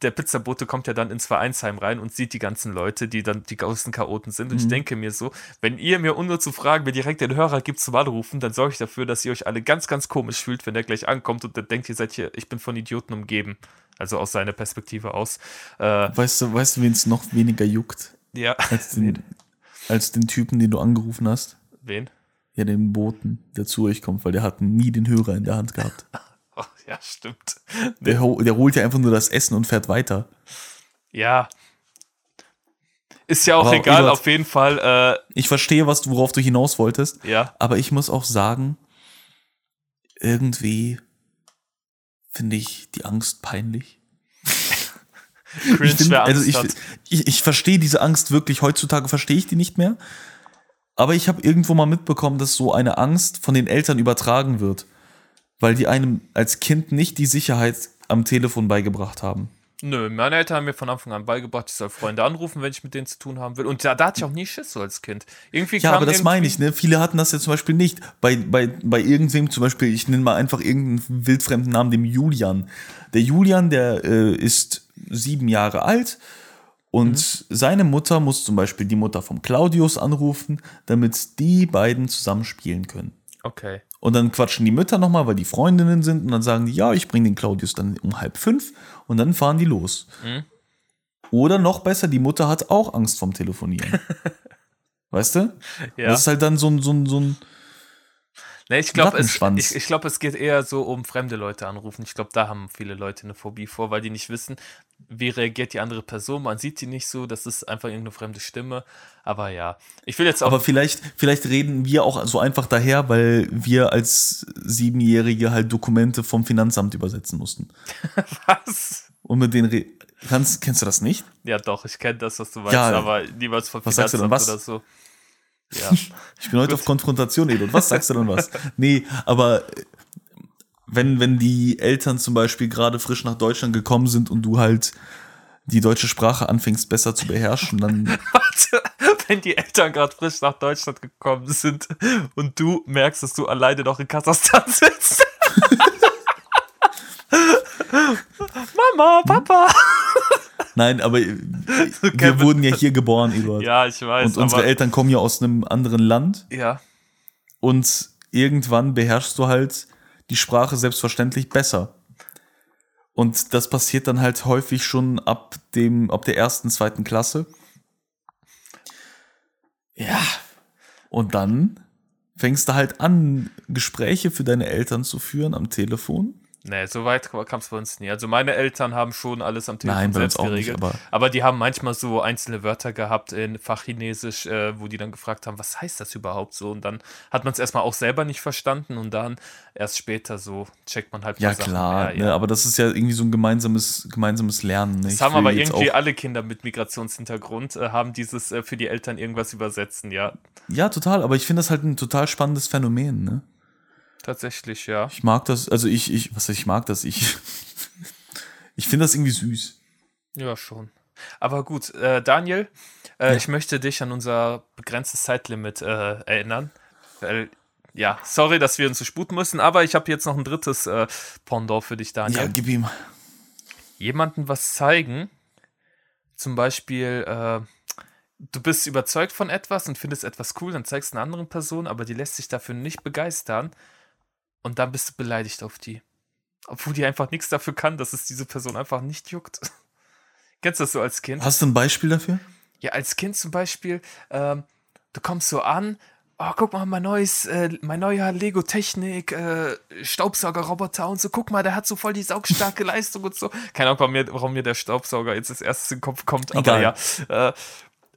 der Pizzabote kommt ja dann ins Vereinsheim rein und sieht die ganzen Leute, die dann die größten Chaoten sind. Und ich denke mir so, wenn ihr mir ohne zu fragen, mir direkt den Hörer gibt zum Anrufen, dann sorge ich dafür, dass ihr euch alle ganz, ganz komisch fühlt, wenn der gleich ankommt und dann denkt, ihr seid hier, ich bin von Idioten umgeben. Also aus seiner Perspektive aus. Äh, Weißt du, weißt du, wen es noch weniger juckt? ja. Als <laughs> den, als den Typen, den du angerufen hast? Wen? Ja, den Boten, der zu euch kommt, weil der hat nie den Hörer in der Hand gehabt. <laughs> <laughs> Oh, ja, stimmt. Der, der holt ja einfach nur das Essen und fährt weiter. Ja. Ist ja auch Aber egal, Eduard- auf jeden Fall. Ich verstehe, was du, worauf du hinaus wolltest, Äh, ja. aber ich muss auch sagen, irgendwie finde ich die Angst peinlich. <laughs> Cringe, ich, find, also ich, ich, ich verstehe diese Angst wirklich. Heutzutage verstehe ich die nicht mehr. Aber ich habe irgendwo mal mitbekommen, dass so eine Angst von den Eltern übertragen wird, weil die einem als Kind nicht die Sicherheit am Telefon beigebracht haben. Nö, meine Eltern haben mir von Anfang an beigebracht, ich soll Freunde anrufen, wenn ich mit denen zu tun haben will. Und da, da hatte ich auch nie Schiss so als Kind. Irgendwie Ja, aber das meine ich, ne? Viele hatten das ja zum Beispiel nicht. Bei, bei, bei irgendwem zum Beispiel, ich nenne mal einfach irgendeinen wildfremden Namen, dem Julian. Der Julian, der äh, ist sieben Jahre alt und seine Mutter muss zum Beispiel die Mutter vom Claudius anrufen, damit die beiden zusammen spielen können. Okay. Und dann quatschen die Mütter nochmal, weil die Freundinnen sind und dann sagen die, ja, ich bringe den Claudius dann um halb fünf und dann fahren die los. Oder noch besser, die Mutter hat auch Angst vorm Telefonieren. <laughs> weißt du? Ja. Das ist halt dann so ein, so ein, so ein Nee, ich glaube, es, ich, ich glaub, es geht eher so um fremde Leute anrufen. Ich glaube, da haben viele Leute eine Phobie vor, weil die nicht wissen, wie reagiert die andere Person. Man sieht die nicht so, das ist einfach irgendeine fremde Stimme. Aber ja, ich will jetzt auch. Aber vielleicht, vielleicht reden wir auch so einfach daher, weil wir als Siebenjährige halt Dokumente vom Finanzamt übersetzen mussten. <laughs> was? Und mit denen re Kannst, kennst du das nicht? Ja, doch, ich kenne das, was du meinst, Ja. aber niemals von Was sagst du denn, Finanzamt was? oder so. Ja. Ich bin heute auf Konfrontation, Edot. Was sagst du denn was? Nee, aber äh, wenn, wenn die Eltern zum Beispiel gerade frisch nach Deutschland gekommen sind und du halt die deutsche Sprache anfängst besser zu beherrschen, dann <laughs> Warte, wenn die Eltern gerade frisch nach Deutschland gekommen sind und du merkst, dass du alleine noch in Kasachstan sitzt. <laughs> Mama, Papa. Nein, aber äh, <laughs> wir wurden ja hier geboren, Eduard. Ja, ich weiß. und unsere Eltern kommen ja aus einem anderen Land Ja, und irgendwann beherrschst du halt die Sprache selbstverständlich besser. Und das passiert dann halt häufig schon ab dem, ab der ersten, zweiten Klasse. Ja. Und dann fängst du halt an, Gespräche für deine Eltern zu führen am Telefon. Nee, so weit kam es bei uns nie. Also meine Eltern haben schon alles am Telefon Nein, selbst auch nicht, geregelt. aber- aber die haben manchmal so einzelne Wörter gehabt in Fachchinesisch, äh, wo die dann gefragt haben, was heißt das überhaupt so? Und dann hat man es erstmal auch selber nicht verstanden und dann erst später so checkt man halt Ja, klar, Ja, Ne, ja. aber das ist ja irgendwie so ein gemeinsames, gemeinsames Lernen. Ne? Das Ich haben aber irgendwie alle Kinder mit Migrationshintergrund, äh, haben dieses äh, für die Eltern irgendwas übersetzen, ja. Ja, total, aber ich finde das halt ein total spannendes Phänomen, ne? Tatsächlich, ja. Ich mag das, also ich, ich, was heißt, ich mag das, ich, <laughs> ich finde das irgendwie süß. Ja, schon. Aber gut, äh, Daniel, äh, ich möchte dich an unser begrenztes Zeitlimit äh, erinnern. Weil, ja, sorry, dass wir uns so sputen müssen, aber ich habe jetzt noch ein drittes äh, Pendant für dich, Daniel. Ja, gib ihm. Jemandem was zeigen, zum Beispiel, äh, du bist überzeugt von etwas und findest etwas cool, dann zeigst du einer anderen Person, aber die lässt sich dafür nicht begeistern und dann bist du beleidigt auf die. Obwohl die einfach nichts dafür kann, dass es diese Person einfach nicht juckt. <laughs> Kennst du das so als Kind? Hast du ein Beispiel dafür? Ja, als Kind zum Beispiel, ähm, du kommst so an, oh, guck mal, mein neues, äh, mein neuer Lego-Technik, äh, Staubsaugerroboter und so, guck mal, der hat so voll die saugstarke <laughs> Leistung und so. Keine Ahnung, warum mir, warum mir der Staubsauger jetzt als erstes in den Kopf kommt, aber Egal. ja. Äh,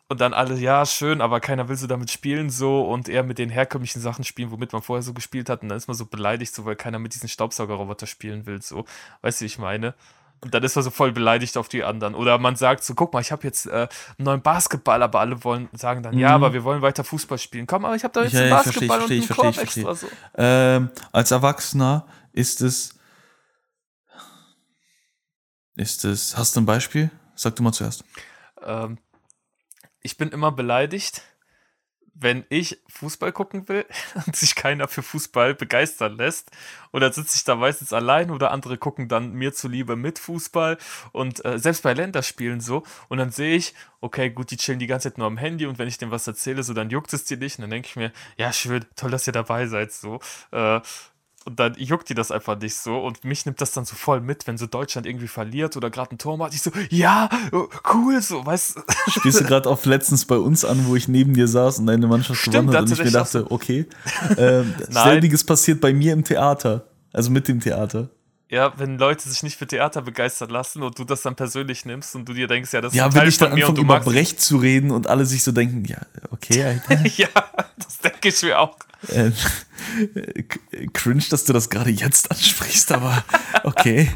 und dann alle, ja, schön, aber keiner will so damit spielen, so und eher mit den herkömmlichen Sachen spielen, womit man vorher so gespielt hat. Und dann ist man so beleidigt, so weil keiner mit diesen Staubsaugerroboter spielen will, so. Weißt du, wie ich meine? Und dann ist man so voll beleidigt auf die anderen. Oder man sagt so, guck mal, ich habe jetzt äh, einen neuen Basketball, aber alle wollen sagen dann, ja, aber wir wollen weiter Fußball spielen. Komm, aber ich habe doch jetzt Ja, einen ja, ich verstehe, Basketball ich und verstehe, einen ich Korb verstehe, extra. So. Ähm, als Erwachsener ist es, ist es, hast du ein Beispiel? Sag du mal zuerst. Ähm, ich bin immer beleidigt, wenn ich Fußball gucken will <laughs> und sich keiner für Fußball begeistern lässt. Dann sitze ich da meistens allein oder andere gucken dann mir zuliebe mit Fußball. Und äh, selbst bei Länderspielen so. Und dann sehe ich, okay, gut, die chillen die ganze Zeit nur am Handy und wenn ich denen was erzähle, so dann juckt es dir nicht. Und dann denke ich mir, ja, schön, toll, dass ihr dabei seid. So. Äh, und dann juckt die das einfach nicht so. Und mich nimmt das dann so voll mit, wenn so Deutschland irgendwie verliert oder gerade ein Tor macht. Ich so, ja, oh, cool, so, weißt du. Spielst du <laughs> gerade auf letztens bei uns an, wo ich neben dir saß und deine Mannschaft Stimmt, gewonnen hat und ich mir dachte, okay. <laughs> Ähm, selbiges passiert bei mir im Theater. Also mit dem Theater. Ja, wenn Leute sich nicht für Theater begeistern lassen und du das dann persönlich nimmst und du dir denkst, ja, das ist Ja, ein wenn Teil ich dann von mir und anfange, du über magst Brecht zu reden und alle sich so denken, ja, okay, <laughs> Alter. Ja, <laughs> das denke ich mir auch. äh, k- cringe, dass du das gerade jetzt ansprichst, aber okay.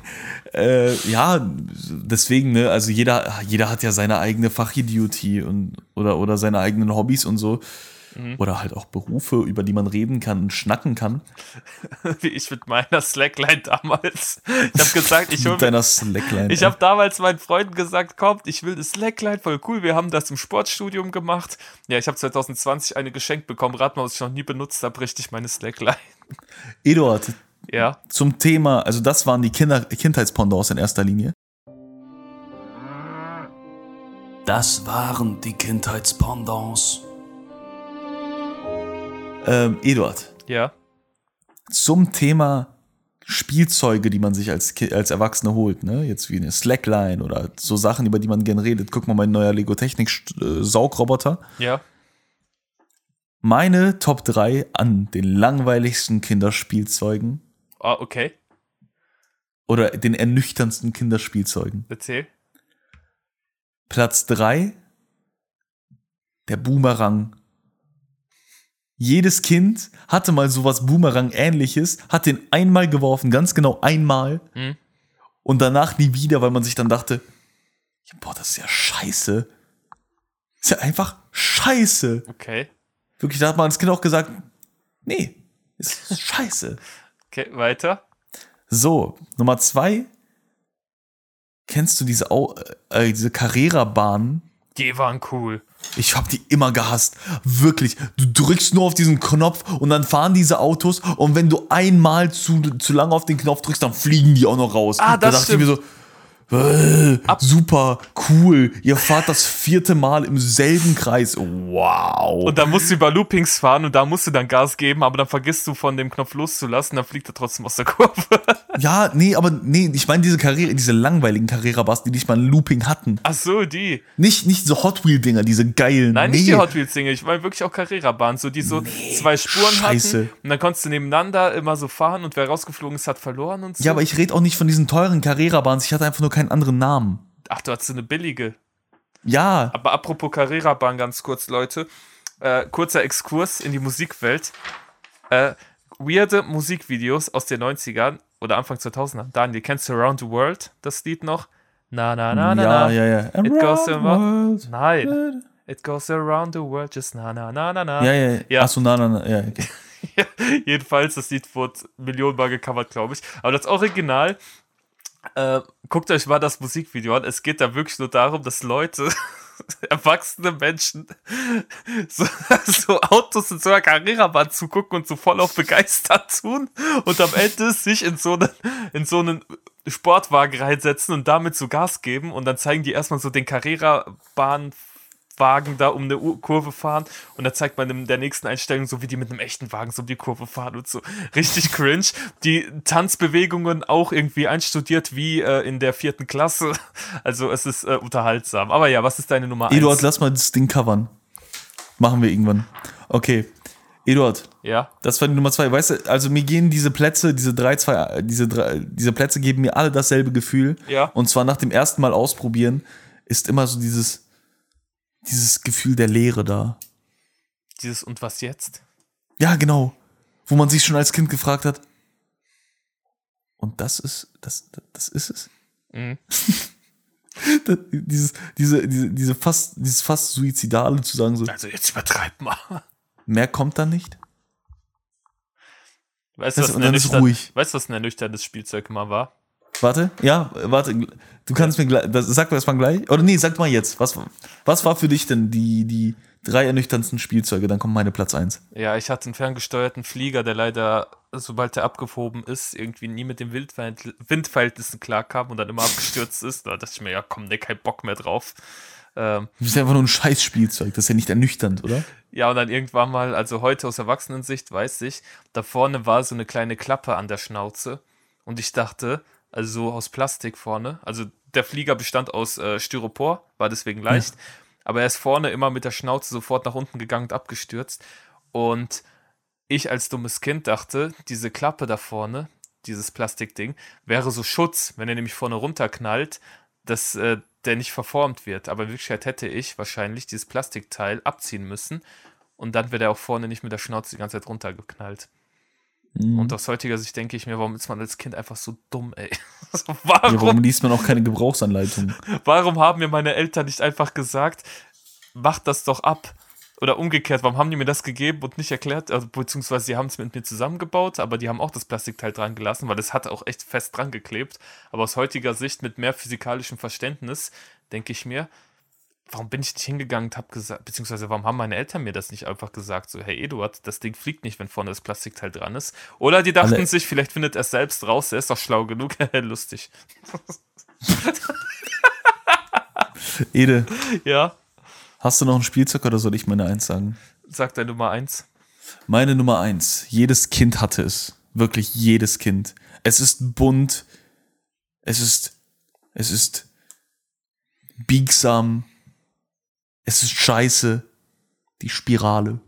äh, ja, deswegen, ne, also jeder, jeder hat ja seine eigene Fachidiotie und oder, oder seine eigenen Hobbys und so. Oder halt auch Berufe, über die man reden kann und schnacken kann. <laughs> Wie ich mit meiner Slackline damals. Ich habe gesagt, ich hol Mit deiner Slackline. Ich habe damals meinen Freunden gesagt, kommt, ich will eine Slackline, voll cool. Wir haben das im Sportstudium gemacht. Ja, ich habe 2020 eine geschenkt bekommen. Rat mal, was ich noch nie benutzt habe, richtig meine Slackline. Eduard, Ja, zum Thema, also das waren die Kinder, Kindheitspendants in erster Linie. Das waren die Kindheitspendants. Ähm, Eduard, ja. zum Thema Spielzeuge, die man sich als, als Erwachsene holt, ne? Jetzt wie eine Slackline oder so Sachen, über die man gerne redet. Guck mal, mein neuer Lego Technik äh, Saugroboter. Ja. Meine Top 3 an den langweiligsten Kinderspielzeugen Ah, okay. oder den ernüchternsten Kinderspielzeugen. Erzähl. Platz 3 der Boomerang. Jedes Kind hatte mal sowas Boomerang-ähnliches, hat den einmal geworfen, ganz genau einmal. Mhm. Und danach nie wieder, weil man sich dann dachte, boah, das ist ja scheiße. Ist ja einfach scheiße. Okay. Wirklich, da hat man als Kind auch gesagt, nee, ist <laughs> scheiße. Okay, weiter. So, Nummer zwei. Kennst du diese, Au äh, diese Carrera-Bahnen? Die waren cool. Ich hab die immer gehasst. Wirklich. Du drückst nur auf diesen Knopf und dann fahren diese Autos und wenn du einmal zu, zu lange auf den Knopf drückst, dann fliegen die auch noch raus. Ah, da das dachte ich mir so, äh, super, cool. Ihr fahrt das vierte Mal im selben Kreis. Wow. Und dann musst du über Loopings fahren und da musst du dann Gas geben, aber dann vergisst du von dem Knopf loszulassen, dann fliegt er trotzdem aus der Kurve. <laughs> ja, nee, aber nee, ich meine diese Karriere, diese langweiligen Carrera-Bars, die nicht mal ein Looping hatten. Ach so, die. Nicht, nicht so Hot Wheel-Dinger, diese geilen. Nein, nee. nicht die Hot Wheels Dinge. Ich meine wirklich auch Carrera-Bahnen, so die so zwei Spuren scheiße. hatten und dann konntest du nebeneinander immer so fahren und wer rausgeflogen ist, hat verloren und so. Ja, aber ich rede auch nicht von diesen teuren Carrera-Bahns. Ich hatte einfach nur keinen anderen Namen. Ach, du hattest so eine billige. Ja, Aber apropos Carrera-Bahn, ganz kurz, Leute. Äh, kurzer Exkurs in die Musikwelt. Äh, weirde Musikvideos aus den 90ern oder Anfang 2000er. Daniel, kennst du Around the World, das Lied noch? Na, na, na, na, ja, na. ja, ja. It goes Around the world. Nein. It goes around the world, just na, na, na, na, na. Ja, ja, ja. Ja. Achso, nein, nein, nein. Ja, okay. <laughs> Ja, jedenfalls, das Lied wurde millionenmal gecovert, glaube ich. Aber das Original, äh, guckt euch mal das Musikvideo an. Es geht da wirklich nur darum, dass Leute, <laughs> erwachsene Menschen, <laughs> so, so Autos in so einer Carrera-Bahn zugucken und so voll auf begeistert tun und am Ende sich in so einen, in so einen Sportwagen reinsetzen und damit so Gas geben und dann zeigen die erstmal so den Carrera-Bahn Wagen da um eine U Kurve fahren und da zeigt man in der nächsten Einstellung so, wie die mit einem echten Wagen so um die Kurve fahren und so. Richtig cringe. Die Tanzbewegungen auch irgendwie einstudiert wie äh, in der vierten Klasse. <laughs> Also es ist äh, unterhaltsam. Aber ja, was ist deine Nummer Eduard, eins? lass mal das Ding covern. Machen wir irgendwann. Okay. Eduard, Ja, das war die Nummer zwei. Weißt du, also mir gehen diese Plätze, diese drei, zwei, diese drei, diese Plätze geben mir alle dasselbe Gefühl. Ja. Und zwar nach dem ersten Mal ausprobieren ist immer so dieses, dieses Gefühl der Leere da. dieses und was jetzt? Ja, genau. Wo man sich schon als Kind gefragt hat. Und das ist, das, das ist es. Mhm. <laughs> Das- dieses, diese, diese, diese fast, dieses fast suizidale zu sagen so, Also jetzt übertreib mal. mehr kommt da nicht. Weißt du, was und ein ernüchtern- weißt was ein ernüchterndes Spielzeug immer war? Warte, ja, warte, du kannst mir gleich, das, sag mir erstmal gleich, oder nee, sag mal jetzt, was, was war für dich denn die, die drei ernüchternsten Spielzeuge, dann kommt meine Platz eins. Ja, ich hatte einen ferngesteuerten Flieger, der leider, sobald er abgehoben ist, irgendwie nie mit den Windverhält- Windverhältnissen klarkam und dann immer abgestürzt ist. Da dachte ich mir, ja komm, ne, kein Bock mehr drauf. Ähm, Das ist einfach nur ein scheiß Spielzeug, das ist ja nicht ernüchternd, oder? ja, und dann irgendwann mal, also heute aus Erwachsenensicht, weiß ich, da vorne war so eine kleine Klappe an der Schnauze. Und ich dachte, also so aus Plastik vorne, also der Flieger bestand aus äh, Styropor, war deswegen leicht, aber er ist vorne immer mit der Schnauze sofort nach unten gegangen und abgestürzt. Und ich als dummes Kind dachte, diese Klappe da vorne, dieses Plastikding, wäre so Schutz, wenn er nämlich vorne runterknallt, dass äh, der nicht verformt wird. Aber in Wirklichkeit hätte ich wahrscheinlich dieses Plastikteil abziehen müssen und dann wäre der auch vorne nicht mit der Schnauze die ganze Zeit runtergeknallt. Mhm. Und aus heutiger Sicht denke ich mir, warum ist man als Kind einfach so dumm, ey? <laughs> So, Ja, warum, warum liest man auch keine Gebrauchsanleitung? <laughs> warum haben mir meine Eltern nicht einfach gesagt, mach das doch ab? oder umgekehrt, warum haben die mir das gegeben und nicht erklärt, also, beziehungsweise sie haben es mit mir zusammengebaut, aber die haben auch das Plastikteil dran gelassen, weil es hat auch echt fest dran geklebt. Aber aus heutiger Sicht mit mehr physikalischem Verständnis denke ich mir, warum bin ich nicht hingegangen und habe gesagt, beziehungsweise warum haben meine Eltern mir das nicht einfach gesagt, so, hey Eduard, das Ding fliegt nicht, wenn vorne das Plastikteil dran ist. Oder die dachten Alle- sich, vielleicht findet er es selbst raus, er ist doch schlau genug, <laughs> lustig. <laughs> Ede, Ja, hast du noch ein Spielzeug oder soll ich meine Eins sagen? sagt der Nummer eins. Meine Nummer eins. Jedes Kind hatte es. Wirklich jedes Kind. Es ist bunt. Es ist, es ist biegsam. Es ist scheiße. Die Spirale.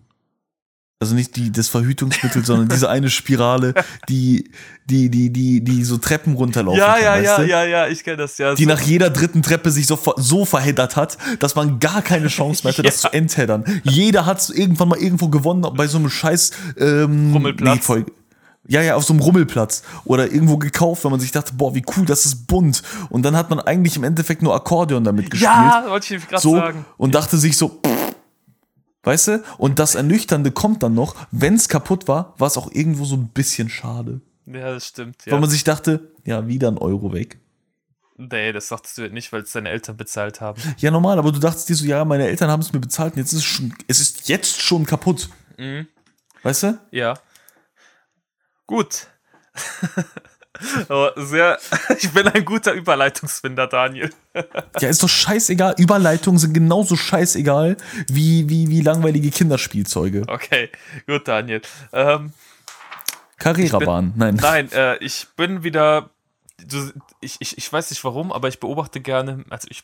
Also nicht die, das Verhütungsmittel, sondern diese eine Spirale, die, die, die, die, die so Treppen runterlaufen Ja, kann, ja, ja, du? ja, ja, ich kenne das ja. die so. nach jeder dritten Treppe sich so, so verheddert hat, dass man gar keine Chance mehr hatte, <laughs> das Ja. zu entheddern. Jeder hat irgendwann mal irgendwo gewonnen bei so einem scheiß ähm, Rummelplatz. voll- ja, ja, auf so einem Rummelplatz. Oder irgendwo gekauft, weil man sich dachte, boah, wie cool, das ist bunt. Und dann hat man eigentlich im Endeffekt nur Akkordeon damit gespielt. ja, wollte ich gerade so, sagen. und dachte sich so, pff, weißt du? Und das Ernüchternde kommt dann noch, wenn es kaputt war, war es auch irgendwo so ein bisschen schade. Ja, das stimmt. Ja. Weil man sich dachte, ja, wieder ein Euro weg. Nee, das sagst du nicht, weil es deine Eltern bezahlt haben. Ja, normal, aber du dachtest dir so, ja, meine Eltern haben es mir bezahlt und jetzt ist es schon, es ist jetzt schon kaputt. Mhm. Weißt du? Ja. Gut. <laughs> Aber sehr, <laughs> ich bin ein guter Überleitungsfinder, Daniel. <laughs> Ja, ist doch scheißegal. Überleitungen sind genauso scheißegal wie, wie, wie langweilige Kinderspielzeuge. Okay, gut, Daniel. Ähm, Carrera-Bahn, nein. nein, äh, ich bin wieder. Ich, ich, ich weiß nicht warum, aber ich beobachte gerne. Also ich,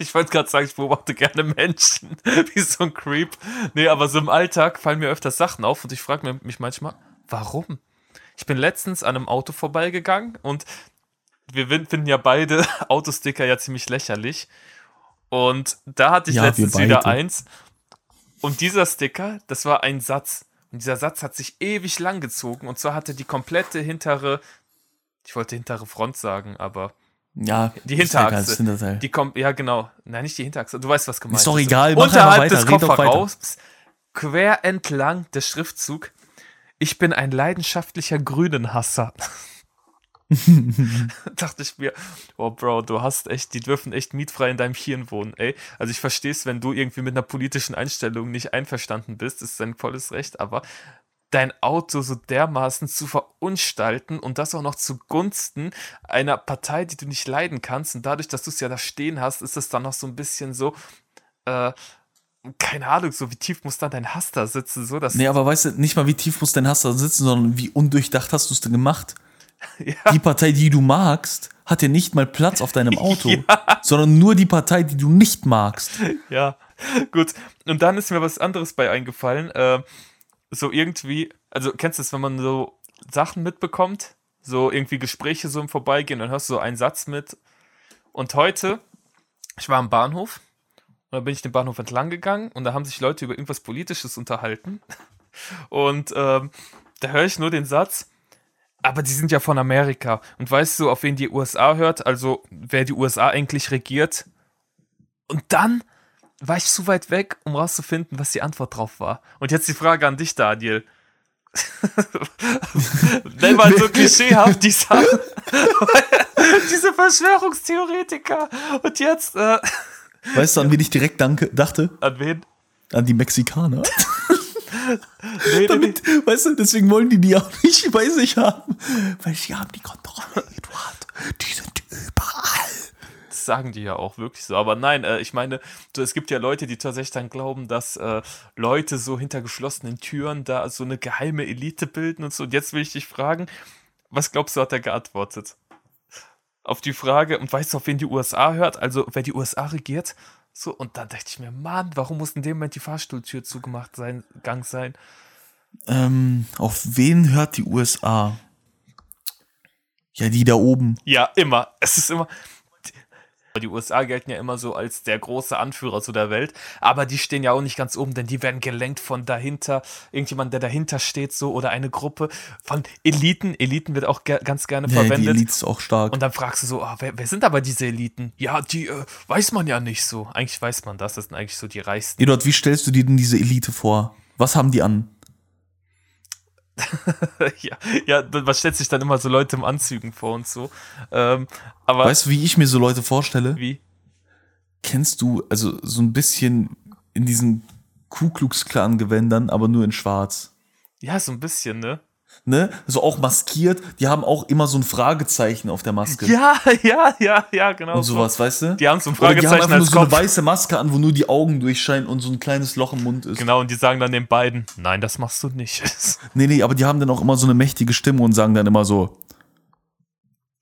ich wollte gerade sagen, ich beobachte gerne Menschen. Wie so ein Creep. Nee, aber so im Alltag fallen mir öfters Sachen auf und ich frage mich manchmal, warum? Ich bin letztens an einem Auto vorbeigegangen und wir fin- finden ja beide <laughs> Autosticker ja ziemlich lächerlich. Und da hatte ich Ja, letztens wieder eins. Und dieser Sticker, das war ein Satz. Und dieser Satz hat sich ewig lang gezogen. Und zwar hatte die komplette hintere, ich wollte hintere Front sagen, aber Ja, die Hinterachse. Hinterteil. die kommt, ja genau, nein, nicht die Hinterachse, du weißt, was gemeint Ist doch egal, Unterhalb weiter, des. Kofferraums, quer entlang der Schriftzug, ich bin ein leidenschaftlicher Grünenhasser. <laughs> <laughs> Dachte ich mir, oh Bro, du hast echt, die dürfen echt mietfrei in deinem Hirn wohnen, ey. Also ich verstehe es, wenn du irgendwie mit einer politischen Einstellung nicht einverstanden bist, ist dein volles Recht, aber dein Auto so dermaßen zu verunstalten und das auch noch zugunsten einer Partei, die du nicht leiden kannst und dadurch, dass du es ja da stehen hast, ist es dann noch so ein bisschen so, äh, keine Ahnung, so wie tief muss dann dein Hass da sitzen, so dass Nee, aber weißt du, nicht mal wie tief muss dein Hass da sitzen, sondern wie undurchdacht hast du es denn gemacht? <laughs> ja, Die Partei, die du magst, hat ja nicht mal Platz auf deinem <laughs> Auto, sondern nur die Partei, die du nicht magst. <laughs> Ja, gut. Und dann ist mir was anderes bei eingefallen. Äh, so irgendwie, also kennst du es, wenn man so Sachen mitbekommt, so irgendwie Gespräche so im Vorbeigehen, dann hörst du so einen Satz mit. Und heute, ich war am Bahnhof und da bin ich den Bahnhof entlang gegangen und da haben sich Leute über irgendwas Politisches unterhalten. <laughs> Und ähm, da höre ich nur den Satz, aber die sind ja von Amerika. Und weißt du, auf wen die USA hört? Also wer die USA eigentlich regiert? Und dann war ich zu weit weg, um rauszufinden, was die Antwort drauf war. Und jetzt die Frage an dich, Daniel. <laughs> Nenn mal so <laughs> klischeehaft die Sachen. Diese Verschwörungstheoretiker. Und jetzt, äh, Weißt du, an wen ich direkt danke, dachte? an wen? An die Mexikaner. Nee, <laughs> <laughs> nee, nee. Damit, weißt du, deswegen wollen die die auch nicht bei sich haben. Weil sie haben die Kontrolle, Eduard. Die sind überall. Das sagen die ja auch wirklich so. Aber nein, äh, ich meine, es gibt ja Leute, die tatsächlich dann glauben, dass äh, Leute so hinter geschlossenen Türen da so eine geheime Elite bilden und so. Und jetzt will ich dich fragen, was glaubst du, hat er geantwortet? Auf die Frage, und weißt du, auf wen die USA hört? Also, wer die USA regiert? So, und dann dachte ich mir, Mann, warum muss in dem Moment die Fahrstuhltür zugemacht sein, Gang sein? Ähm, auf wen hört die USA? Ja, die da oben. Ja, immer. Es ist immer. Die USA gelten ja immer so als der große Anführer so der Welt, aber die stehen ja auch nicht ganz oben, denn die werden gelenkt von dahinter, irgendjemand, der dahinter steht, so oder eine Gruppe von Eliten. Eliten wird auch ge ganz gerne Ja, die verwendet. Elite ist auch stark. Und dann fragst du so, ah, wer, wer sind aber diese Eliten? Ja, die äh, weiß man ja nicht so. Eigentlich weiß man das, das sind eigentlich so die Reichsten. Eduard, wie stellst du dir denn diese Elite vor? Was haben die an? <laughs> ja, ja, man stellt sich dann immer so Leute im Anzügen vor und so. Ähm, aber Weißt du, wie ich mir so Leute vorstelle? wie? Kennst du, also so ein bisschen in diesen Ku Klux Klan Gewändern, aber nur in schwarz. Ja, so ein bisschen, ne? Ne? So auch maskiert, die haben auch immer so ein Fragezeichen auf der Maske. Ja, <laughs> ja, ja, ja, genau. Und sowas, weißt du? Die haben so ein Oder die haben Fragezeichen einfach nur so eine weiße Maske an, wo nur die Augen durchscheinen und so ein kleines Loch im Mund ist. Genau, und die sagen dann den beiden, nein, das machst du nicht. <laughs> Nee, nee, aber die haben dann auch immer so eine mächtige Stimme und sagen dann immer so,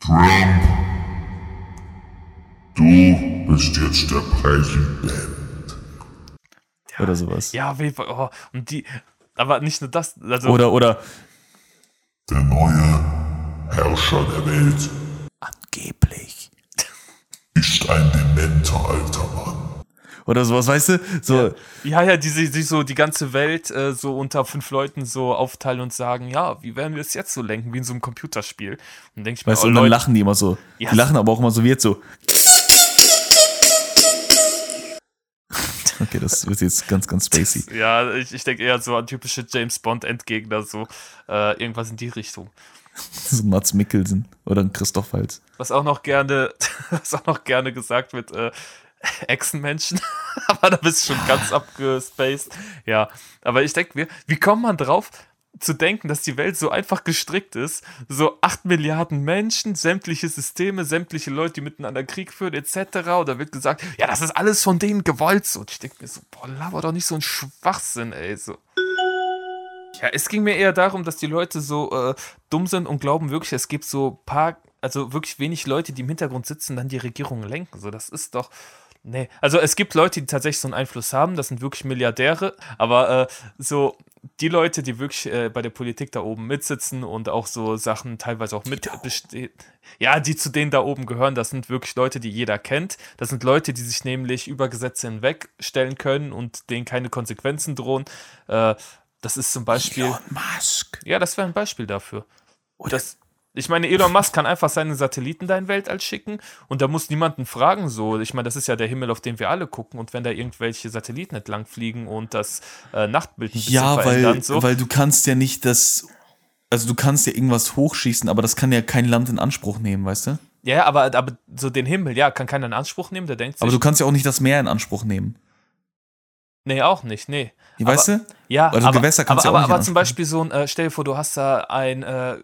Trump, du bist jetzt der Präsident. oder sowas. ja, oh, und die, aber nicht nur das, also, Oder, oder, Der neue Herrscher der Welt angeblich. ist ein dementer alter Mann. Oder sowas, weißt du? So, ja, ja, die sich die so die ganze Welt äh, so unter fünf Leuten so aufteilen und sagen, ja, wie werden wir es jetzt so lenken, wie in so einem Computerspiel. Und denke ich mir, weißt du, oh, und dann Leute, lachen die immer so. Ja. Die lachen aber auch immer so wie jetzt so. Okay, das wird jetzt ganz, ganz spacey. <laughs> ja, ich, ich denke eher so an typische James Bond Endgegner, so äh, irgendwas in die Richtung. <laughs> So ein Mats Mikkelsen oder ein Christoph Waltz. Was auch noch gerne, <laughs> was auch noch gerne gesagt wird, äh, Echsenmenschen. aber da bist du schon ganz abgespaced. Ja, aber ich denke mir, wie kommt man drauf, zu denken, dass die Welt so einfach gestrickt ist? So 8 Milliarden Menschen, sämtliche Systeme, sämtliche Leute, die miteinander Krieg führen, etc. Oder wird gesagt, ja, das ist alles von denen gewollt. So, und ich denke mir so, boah, laber doch nicht so ein Schwachsinn, ey. So. Ja, es ging mir eher darum, dass die Leute so äh, dumm sind und glauben wirklich, es gibt so paar, also wirklich wenig Leute, die im Hintergrund sitzen, dann die Regierung lenken. So, das ist doch. Nee. Also es gibt Leute, die tatsächlich so einen Einfluss haben, das sind wirklich Milliardäre, aber äh, so die Leute, die wirklich äh, bei der Politik da oben mitsitzen und auch so Sachen teilweise auch mit bestehen, ja, die zu denen da oben gehören, das sind wirklich Leute, die jeder kennt. Das sind Leute, die sich nämlich über Gesetze hinwegstellen können und denen keine Konsequenzen drohen. Äh, das ist zum Beispiel. Musk. Ja, das wäre ein Beispiel dafür. Das, ich meine, Elon Musk kann einfach seine Satelliten da in Weltall schicken und da muss niemanden fragen so. Ich meine, das ist ja der Himmel, auf den wir alle gucken und wenn da irgendwelche Satelliten entlang fliegen und das äh, Nachtbild ein bisschen Ja, verändern, weil, so. weil du kannst ja nicht das, also du kannst ja irgendwas hochschießen, aber das kann ja kein Land in Anspruch nehmen, weißt du? ja, ja, aber, aber so den Himmel, ja, kann keiner in Anspruch nehmen, der denkt sich, Aber du kannst ja auch nicht das Meer in Anspruch nehmen. nee, auch nicht, nee. Weißt aber, du? Ja, Also aber, Gewässer kannst aber, du ja auch aber, nicht aber zum Beispiel so ein, äh, stell dir vor, du hast da ein äh,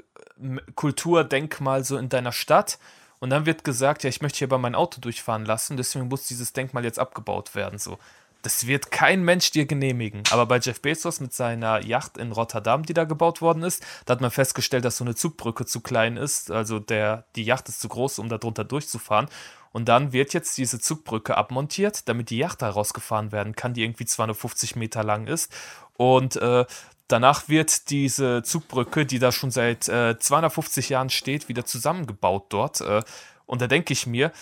Kulturdenkmal so in deiner Stadt und dann wird gesagt, ja, ich möchte hier aber mein Auto durchfahren lassen, deswegen muss dieses Denkmal jetzt abgebaut werden, so. Das wird kein Mensch dir genehmigen. Aber bei Jeff Bezos mit seiner Yacht in Rotterdam, die da gebaut worden ist, da hat man festgestellt, dass so eine Zugbrücke zu klein ist. Also der, die Yacht ist zu groß, um da drunter durchzufahren. Und dann wird jetzt diese Zugbrücke abmontiert, damit die Yacht da rausgefahren werden kann, die irgendwie 250 Meter lang ist. Und äh, danach wird diese Zugbrücke, die da schon seit äh, 250 Jahren steht, wieder zusammengebaut dort. Äh, und da denke ich mir,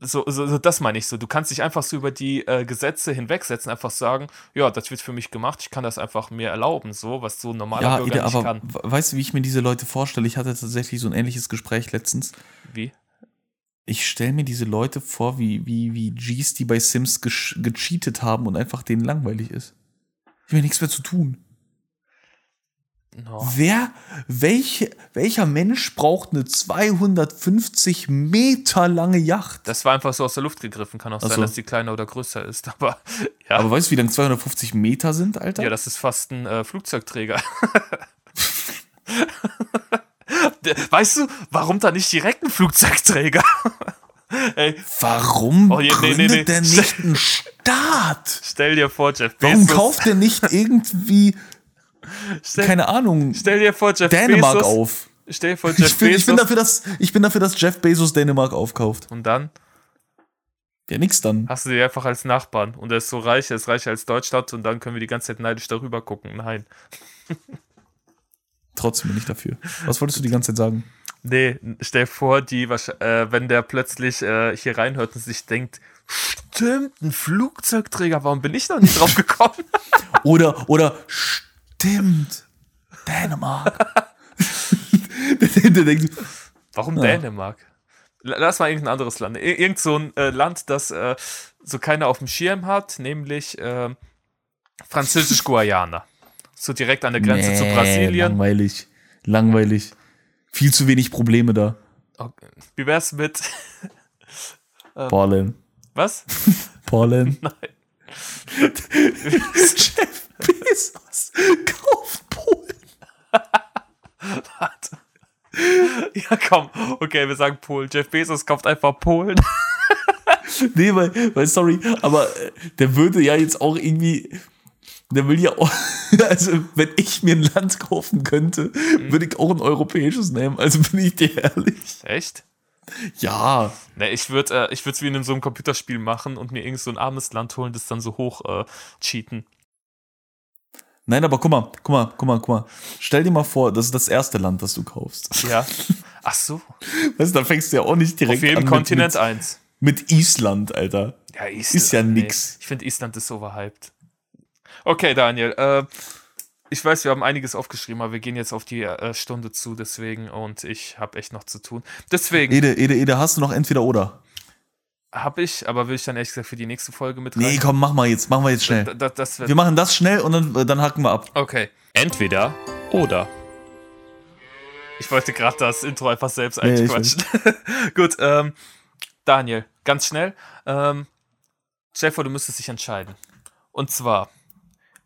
so, so, so, das meine ich so. Du kannst dich einfach so über die äh, Gesetze hinwegsetzen, einfach sagen, ja, das wird für mich gemacht, ich kann das einfach mir erlauben, so, was so ein normaler Ja, Bürger Ida, nicht aber kann. we- weißt du, wie ich mir diese Leute vorstelle? Ich hatte tatsächlich so ein ähnliches Gespräch letztens. Wie? Ich stelle mir diese Leute vor, wie, wie, wie Gs, die bei Sims gesch- gecheatet haben und einfach denen langweilig ist. Ich habe nichts mehr zu tun. No. Wer, welche, welcher Mensch braucht eine 250 Meter lange Yacht? Das war einfach so aus der Luft gegriffen, kann auch Ach sein, so. dass die kleiner oder größer ist, <laughs> aber ja. Aber weißt du, wie lang 250 Meter sind, Alter? Ja, das ist fast ein äh, Flugzeugträger. <laughs> Weißt du, warum da nicht direkt ein Flugzeugträger? <laughs> Ey, Warum Oh, je- nee, nee, gründet nee. der nicht einen Staat? stell dir vor, Jeff Warum Bezos. kauft der nicht irgendwie, stell, keine Ahnung, stell dir vor, Jeff Dänemark Bezos. auf? Stell dir vor, Jeff Ich bin, Bezos. ich, bin dafür, dass, ich bin dafür, dass Jeff Bezos Dänemark aufkauft. und dann Ja, nix dann. hast du die einfach als Nachbarn. Und er ist so reich, er ist reicher als Deutschland und dann können wir die ganze Zeit neidisch darüber gucken. Nein. <laughs> Trotzdem bin ich dafür. Was wolltest du die ganze Zeit sagen? Nee, stell dir vor, die, äh, wenn der plötzlich äh, hier reinhört und sich denkt, stimmt, ein Flugzeugträger, warum bin ich noch nicht drauf gekommen? <laughs> Oder, oder, stimmt, Dänemark. <laughs> der, denkt, Warum Ja. Dänemark? Lass mal irgendein anderes Land. Ir- Irgend so ein äh, Land, das äh, so keiner auf dem Schirm hat, nämlich äh, Französisch-Guayana. <laughs> So direkt an der Grenze zu nee, Brasilien. Langweilig, langweilig. Viel zu wenig Probleme da. Okay. Wie wär's mit. <laughs> Polen. Was? Polen. Nein. Jeff Bezos kauft Polen. Warte. Ja, komm. Okay, wir sagen Polen. Jeff Bezos kauft einfach Polen. Nee, weil, weil, sorry, aber äh, der würde ja jetzt auch irgendwie, der will ja auch, <laughs> also wenn ich mir ein Land kaufen könnte, würde ich auch ein europäisches nehmen, also bin ich dir ehrlich. Echt? Ja, Ne, ich würde äh, ich es wie in so einem Computerspiel machen und mir irgend so ein armes Land holen, das dann so hoch äh, cheaten. Nein, aber guck mal, guck mal, guck mal, guck mal. Stell dir mal vor, das ist das erste Land, das du kaufst. Ja. <laughs> Ach so. Weißt du, da fängst du ja auch nicht direkt Auf jedem an Kontinent mit, eins. mit, Island, Alter. Ja, Island. Ist ja nix. Ich finde, Island ist overhyped. Okay, Daniel. Äh, ich weiß, wir haben einiges aufgeschrieben, aber wir gehen jetzt auf die äh, Stunde zu, deswegen, und ich habe echt noch zu tun. Deswegen Ede, Ede, Ede, hast du noch entweder oder? Habe ich, aber will ich dann ehrlich gesagt für die nächste Folge mit Nee, rein? komm, mach mal jetzt, machen wir jetzt schnell. Da- da- Wir machen das schnell und dann, dann hacken wir ab. Okay. Entweder oder. Ich wollte gerade das Intro einfach selbst Nee, einquatschen. <laughs> Gut, ähm, Daniel, ganz schnell. Ähm, stell dir vor, du müsstest dich entscheiden. Und zwar,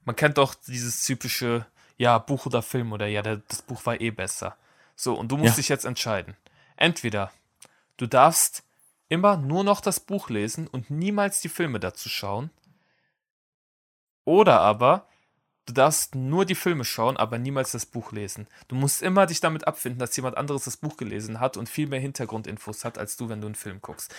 man kennt doch dieses typische, ja, Buch oder Film oder ja, der, das Buch war eh besser. So, und du musst Ja. dich jetzt entscheiden. Entweder du darfst immer nur noch das Buch lesen und niemals die Filme dazu schauen. Oder aber du darfst nur die Filme schauen, aber niemals das Buch lesen. Du musst immer dich damit abfinden, dass jemand anderes das Buch gelesen hat und viel mehr Hintergrundinfos hat als du, wenn du einen Film guckst.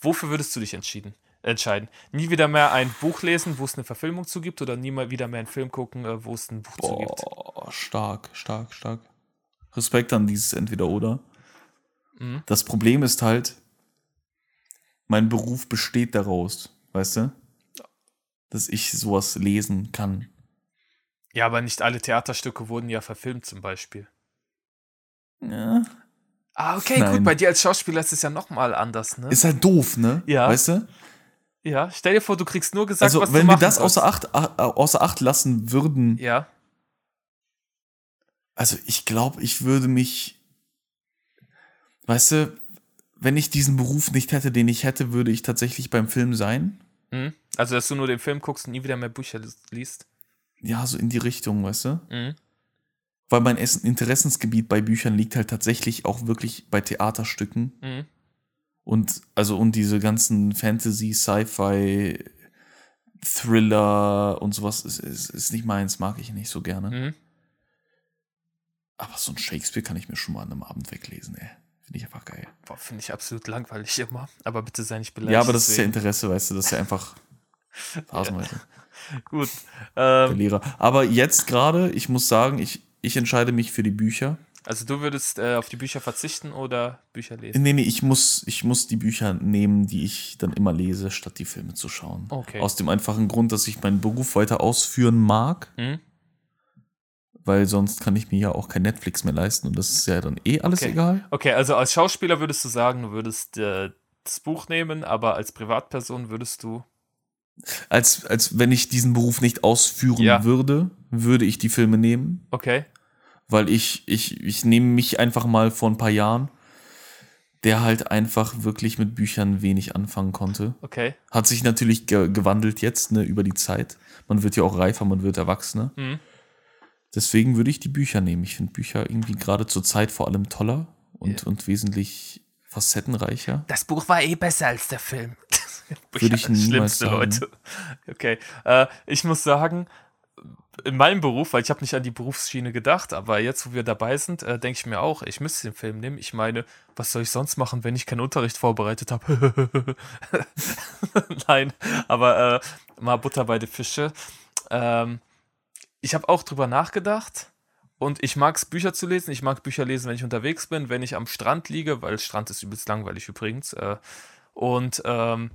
Wofür würdest du dich entschieden, entscheiden? Nie wieder mehr ein Buch lesen, wo es eine Verfilmung zu gibt, oder nie mal wieder mehr einen Film gucken, äh, wo es ein Buch? Boah, stark, stark, stark. Respekt an dieses Entweder-Oder. Mhm. Das Problem ist halt, mein Beruf besteht daraus, weißt du? Dass ich sowas lesen kann. Ja, aber nicht alle Theaterstücke wurden ja verfilmt, zum Beispiel. Ja. Ah, okay, Nein. gut, bei dir als Schauspieler ist es ja nochmal anders, ne? Ist halt doof, ne? Ja. Weißt du? ja, stell dir vor, du kriegst nur gesagt, Also, was wenn wir das sollst. außer Acht, außer Acht lassen würden, Ja, also ich glaube, ich würde mich, weißt du, wenn ich diesen Beruf nicht hätte, den ich hätte, würde ich tatsächlich beim Film sein. mhm. also dass du nur den Film guckst und nie wieder mehr Bücher liest. Ja, so in die Richtung, weißt du? Mhm. Weil mein Essen- Interessensgebiet bei Büchern liegt halt tatsächlich auch wirklich bei Theaterstücken. Mhm. Und also und diese ganzen Fantasy, Sci-Fi, Thriller und sowas ist, ist, ist nicht meins, mag ich nicht so gerne. Mhm. Aber so ein Shakespeare kann ich mir schon mal an einem Abend weglesen, ey. Finde ich einfach geil. Boah, finde ich absolut langweilig immer. Aber bitte sei nicht beleidigt. Ja, aber das ist ja deswegen. Interesse, weißt du, das ist <laughs> ja einfach phasenweise Gut. der Ähm, Lehrer. Aber jetzt gerade, ich muss sagen, ich, ich entscheide mich für die Bücher. also du würdest äh, auf die Bücher verzichten oder Bücher lesen? Nee, nee, ich muss, ich muss die Bücher nehmen, die ich dann immer lese, statt die Filme zu schauen. Okay. Aus dem einfachen Grund, dass ich meinen Beruf weiter ausführen mag, Mhm. Weil sonst kann ich mir ja auch kein Netflix mehr leisten und das ist ja dann eh alles Okay. egal. Okay, also als Schauspieler würdest du sagen, du würdest äh, das Buch nehmen, aber als Privatperson würdest du. Als, als wenn ich diesen Beruf nicht ausführen Ja. würde, würde ich die Filme nehmen, Okay. weil ich, ich, ich nehme mich einfach mal vor ein paar Jahren, der halt einfach wirklich mit Büchern wenig anfangen konnte. Okay. Hat sich natürlich ge gewandelt jetzt, ne, über die Zeit. Man wird ja auch reifer, man wird erwachsener. Mhm. Deswegen würde ich die Bücher nehmen. Ich finde Bücher irgendwie gerade zur Zeit vor allem toller und, Ja. und wesentlich facettenreicher. Das Buch war eh besser als der Film. <laughs> Würde ich niemals Schlimmste sagen. Leute. Okay. Äh, ich muss sagen, in meinem Beruf, weil ich habe nicht an die Berufsschiene gedacht, aber jetzt, wo wir dabei sind, äh, denke ich mir auch, ich müsste den Film nehmen. Ich meine, was soll ich sonst machen, wenn ich keinen Unterricht vorbereitet habe? <laughs> Nein, aber äh, mal Butter bei den Fische. Ähm, ich habe auch drüber nachgedacht Und ich mag es, Bücher zu lesen. Ich mag Bücher lesen, wenn ich unterwegs bin, wenn ich am Strand liege, weil Strand ist übelst langweilig übrigens. Äh, und ähm,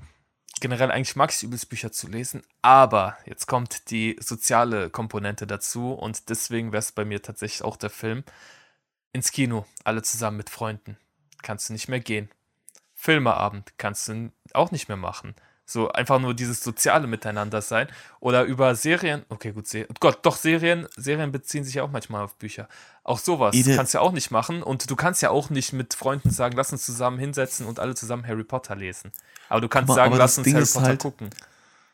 generell eigentlich mag ich es übelst, Bücher zu lesen. Aber jetzt kommt die soziale Komponente dazu und deswegen wäre es bei mir tatsächlich auch der Film. Ins Kino, alle zusammen mit Freunden. Kannst du nicht mehr gehen. Filmeabend kannst du auch nicht mehr machen. So einfach nur dieses soziale Miteinander sein. Oder über Serien. Okay, gut, Serien. Gott, doch, Serien. Serien beziehen sich ja auch manchmal auf Bücher. Auch sowas Ede- kannst du ja auch nicht machen. Und du kannst ja auch nicht mit Freunden sagen, lass uns zusammen hinsetzen und alle zusammen Harry Potter lesen. Aber du kannst mal, sagen, aber lass uns Ding Harry Potter halt- gucken.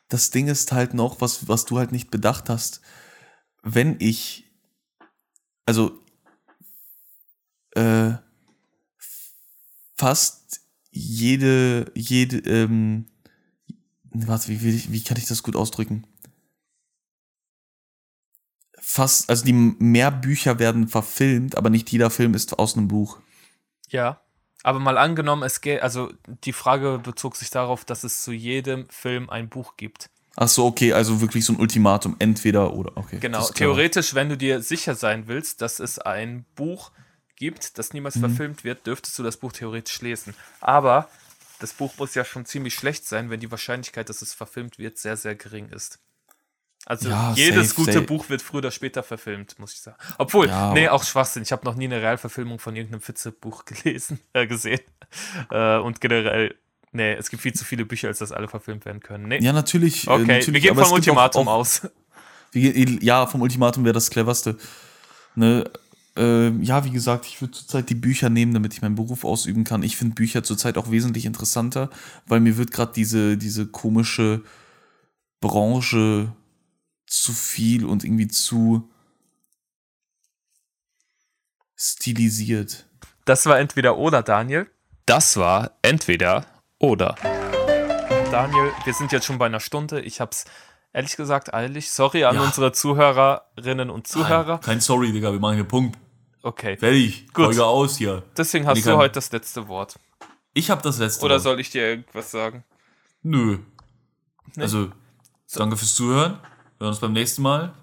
Das Ding ist halt noch, was, was du halt nicht bedacht hast, wenn ich, also, äh, fast jede, jede, ähm, warte, wie, wie, wie kann ich das gut ausdrücken? Fast, also die mehr Bücher werden verfilmt, aber nicht jeder Film ist aus einem Buch. Ja. Aber mal angenommen, es geht, also die Frage bezog sich darauf, dass es zu jedem Film ein Buch gibt. Ach so, okay, also wirklich so ein Ultimatum, entweder oder, okay. Genau, theoretisch, wenn du dir sicher sein willst, dass es ein Buch gibt, das niemals verfilmt wird, dürftest du das Buch theoretisch lesen. Aber das Buch muss ja schon ziemlich schlecht sein, wenn die Wahrscheinlichkeit, dass es verfilmt wird, sehr, sehr gering ist. Also Ja, jedes safe, gute safe. Buch wird früher oder später verfilmt, muss ich sagen. Obwohl, Ja, nee, auch Schwachsinn. Ich habe noch nie eine Realverfilmung von irgendeinem Fitze-Buch <laughs> gelesen, äh, gesehen. Äh, und generell, nee, es gibt viel zu viele Bücher, als dass alle verfilmt werden können. Nee. Ja, natürlich. äh, okay, natürlich, wir gehen vom gibt auch- Ultimatum auch, aus. Wie, ja, vom Ultimatum wäre das cleverste. Ne? Äh, ja, wie gesagt, ich würde zurzeit die Bücher nehmen, damit ich meinen Beruf ausüben kann. Ich finde Bücher zurzeit auch wesentlich interessanter, weil mir wird gerade diese, diese komische Branche zu viel und irgendwie zu stilisiert. Das war entweder oder, Daniel. Das war entweder oder. Daniel, wir sind jetzt schon bei einer Stunde. Ich hab's ehrlich gesagt eilig. Sorry an Ja. unsere Zuhörerinnen und Zuhörer. Kein Sorry, Digga, wir machen hier Punkt. Okay. Fertig. Gut. Folge aus hier. Deswegen hast du kann- heute das letzte Wort. Ich habe das letzte Oder Wort. soll ich dir irgendwas sagen? Nö. Also, danke fürs Zuhören. Wir hören uns beim nächsten Mal.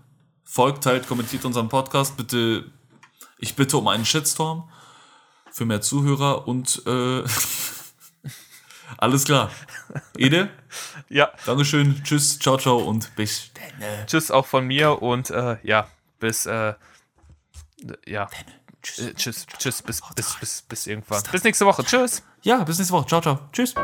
Folgt, teilt, kommentiert unseren Podcast. Bitte, ich bitte um einen Shitstorm für mehr Zuhörer und äh, <laughs> alles klar. Ede, <laughs> Ja, Dankeschön, tschüss, ciao, ciao und bis dann. tschüss auch von mir und äh, ja, bis äh, ja. Äh, Tschüss, tschüss, bis, bis, bis, bis irgendwann. Bis nächste Woche. Tschüss. Ja, bis nächste Woche. Ciao, ciao. Tschüss.